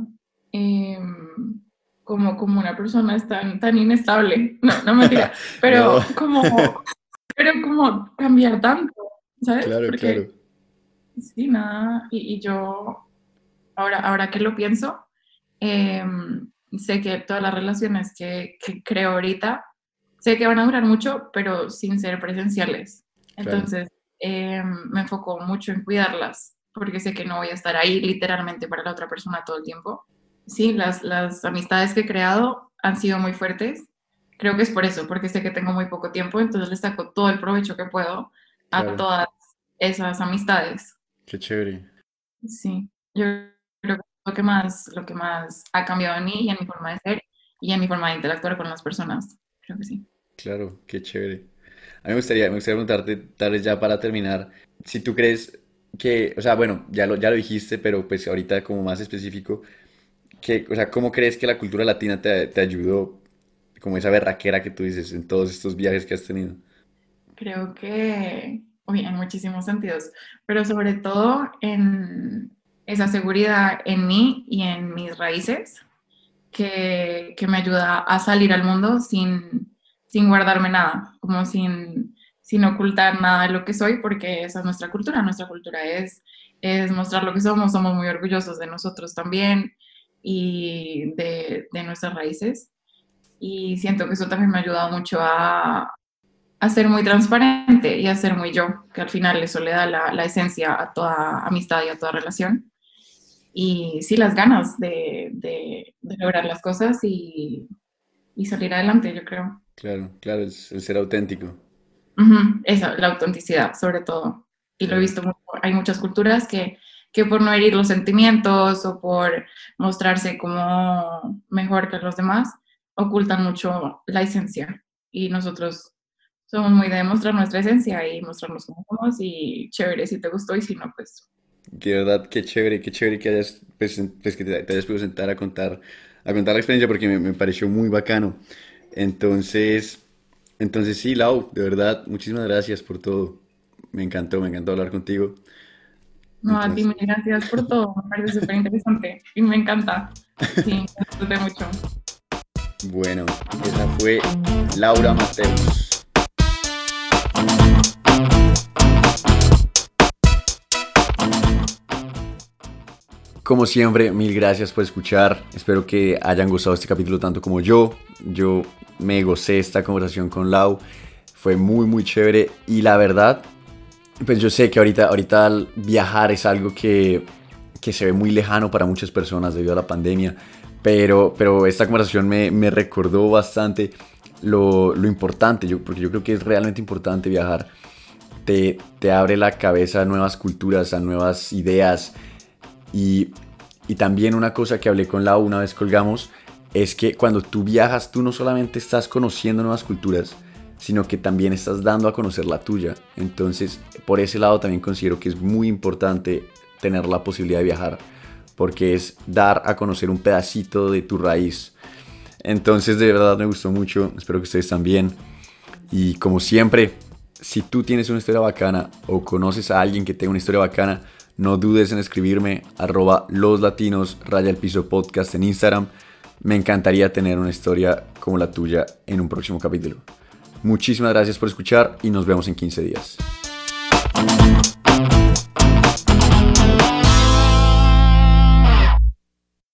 em, como, como una persona es tan, tan inestable, no, no mentira, pero No. como, pero como cambiar tanto, ¿sabes? Claro, claro. Sí, nada, y, y, yo, ahora, ahora que lo pienso, em, sé que todas las relaciones que, que, creo ahorita, sé que van a durar mucho, pero sin ser presenciales. Entonces, em, me enfoco mucho en cuidarlas, porque sé que no voy a estar ahí literalmente para la otra persona todo el tiempo. Sí, las, las amistades que he creado han sido muy fuertes. Creo que es por eso, porque sé que tengo muy poco tiempo, entonces les saco todo el provecho que puedo a todas esas amistades. Qué chévere. Sí, yo creo que lo que más, lo que más ha cambiado en mí y en mi forma de ser y en mi forma de interactuar con las personas. Creo que sí. Claro, qué chévere. A mí me gustaría, me gustaría preguntarte, tal vez ya para terminar, si tú crees que, o sea, bueno, ya lo, ya lo dijiste, pero pues ahorita como más específico, que, o sea, ¿cómo crees que la cultura latina te, te ayudó, como esa berraquera que tú dices, en todos estos viajes que has tenido? Creo que, uy, en muchísimos sentidos, pero sobre todo en esa seguridad en mí y en mis raíces, que, que me ayuda a salir al mundo sin, sin guardarme nada, como sin sin ocultar nada de lo que soy, porque esa es nuestra cultura. Nuestra cultura es, es mostrar lo que somos, somos muy orgullosos de nosotros también y de, de nuestras raíces. Y siento que eso también me ha ayudado mucho a, a, ser muy transparente y a ser muy yo, que al final eso le da la, la esencia a toda amistad y a toda relación. Y sí, las ganas de, de, de lograr las cosas y, y, salir adelante, yo creo. Claro, claro, el ser auténtico. Esa, la autenticidad, sobre todo. Y lo he visto, hay muchas culturas que, que por no herir los sentimientos o por mostrarse como mejor que los demás, ocultan mucho la esencia. Y nosotros somos muy de demostrar nuestra esencia y mostrarnos como somos y chévere si te gustó y si no, pues... Qué verdad, qué chévere, qué chévere que hayas, pues, pues que te, hayas podido sentar a contar, a contar la experiencia porque me, me pareció muy bacano. Entonces, entonces sí, Lau, de verdad, muchísimas gracias por todo. Me encantó, me encantó hablar contigo. No, a ti, muchas gracias por todo. Me parece súper interesante y me encanta. Sí, me disfruté mucho. Bueno, esa fue Laura Mateus. Como siempre, mil gracias por escuchar. Espero que hayan gustado este capítulo tanto como yo. Yo me gocé esta conversación con Lau. Fue muy, muy chévere. Y la verdad, pues yo sé que ahorita, ahorita viajar es algo que, que se ve muy lejano para muchas personas debido a la pandemia. Pero, pero esta conversación me, me recordó bastante lo, lo, importante, yo, porque yo creo que es realmente importante viajar. Te, te abre la cabeza a nuevas culturas, a nuevas ideas. Y, y también una cosa que hablé con Lau una vez colgamos es que cuando tú viajas, tú no solamente estás conociendo nuevas culturas, sino que también estás dando a conocer la tuya. Entonces, por ese lado también considero que es muy importante tener la posibilidad de viajar, porque es dar a conocer un pedacito de tu raíz. Entonces, de verdad me gustó mucho, espero que ustedes también. Y como siempre, si tú tienes una historia bacana o conoces a alguien que tenga una historia bacana, no dudes en escribirme arroba los latinos podcast en Instagram me encantaría tener una historia como la tuya en un próximo capítulo. Muchísimas gracias por escuchar y nos vemos en 15 días.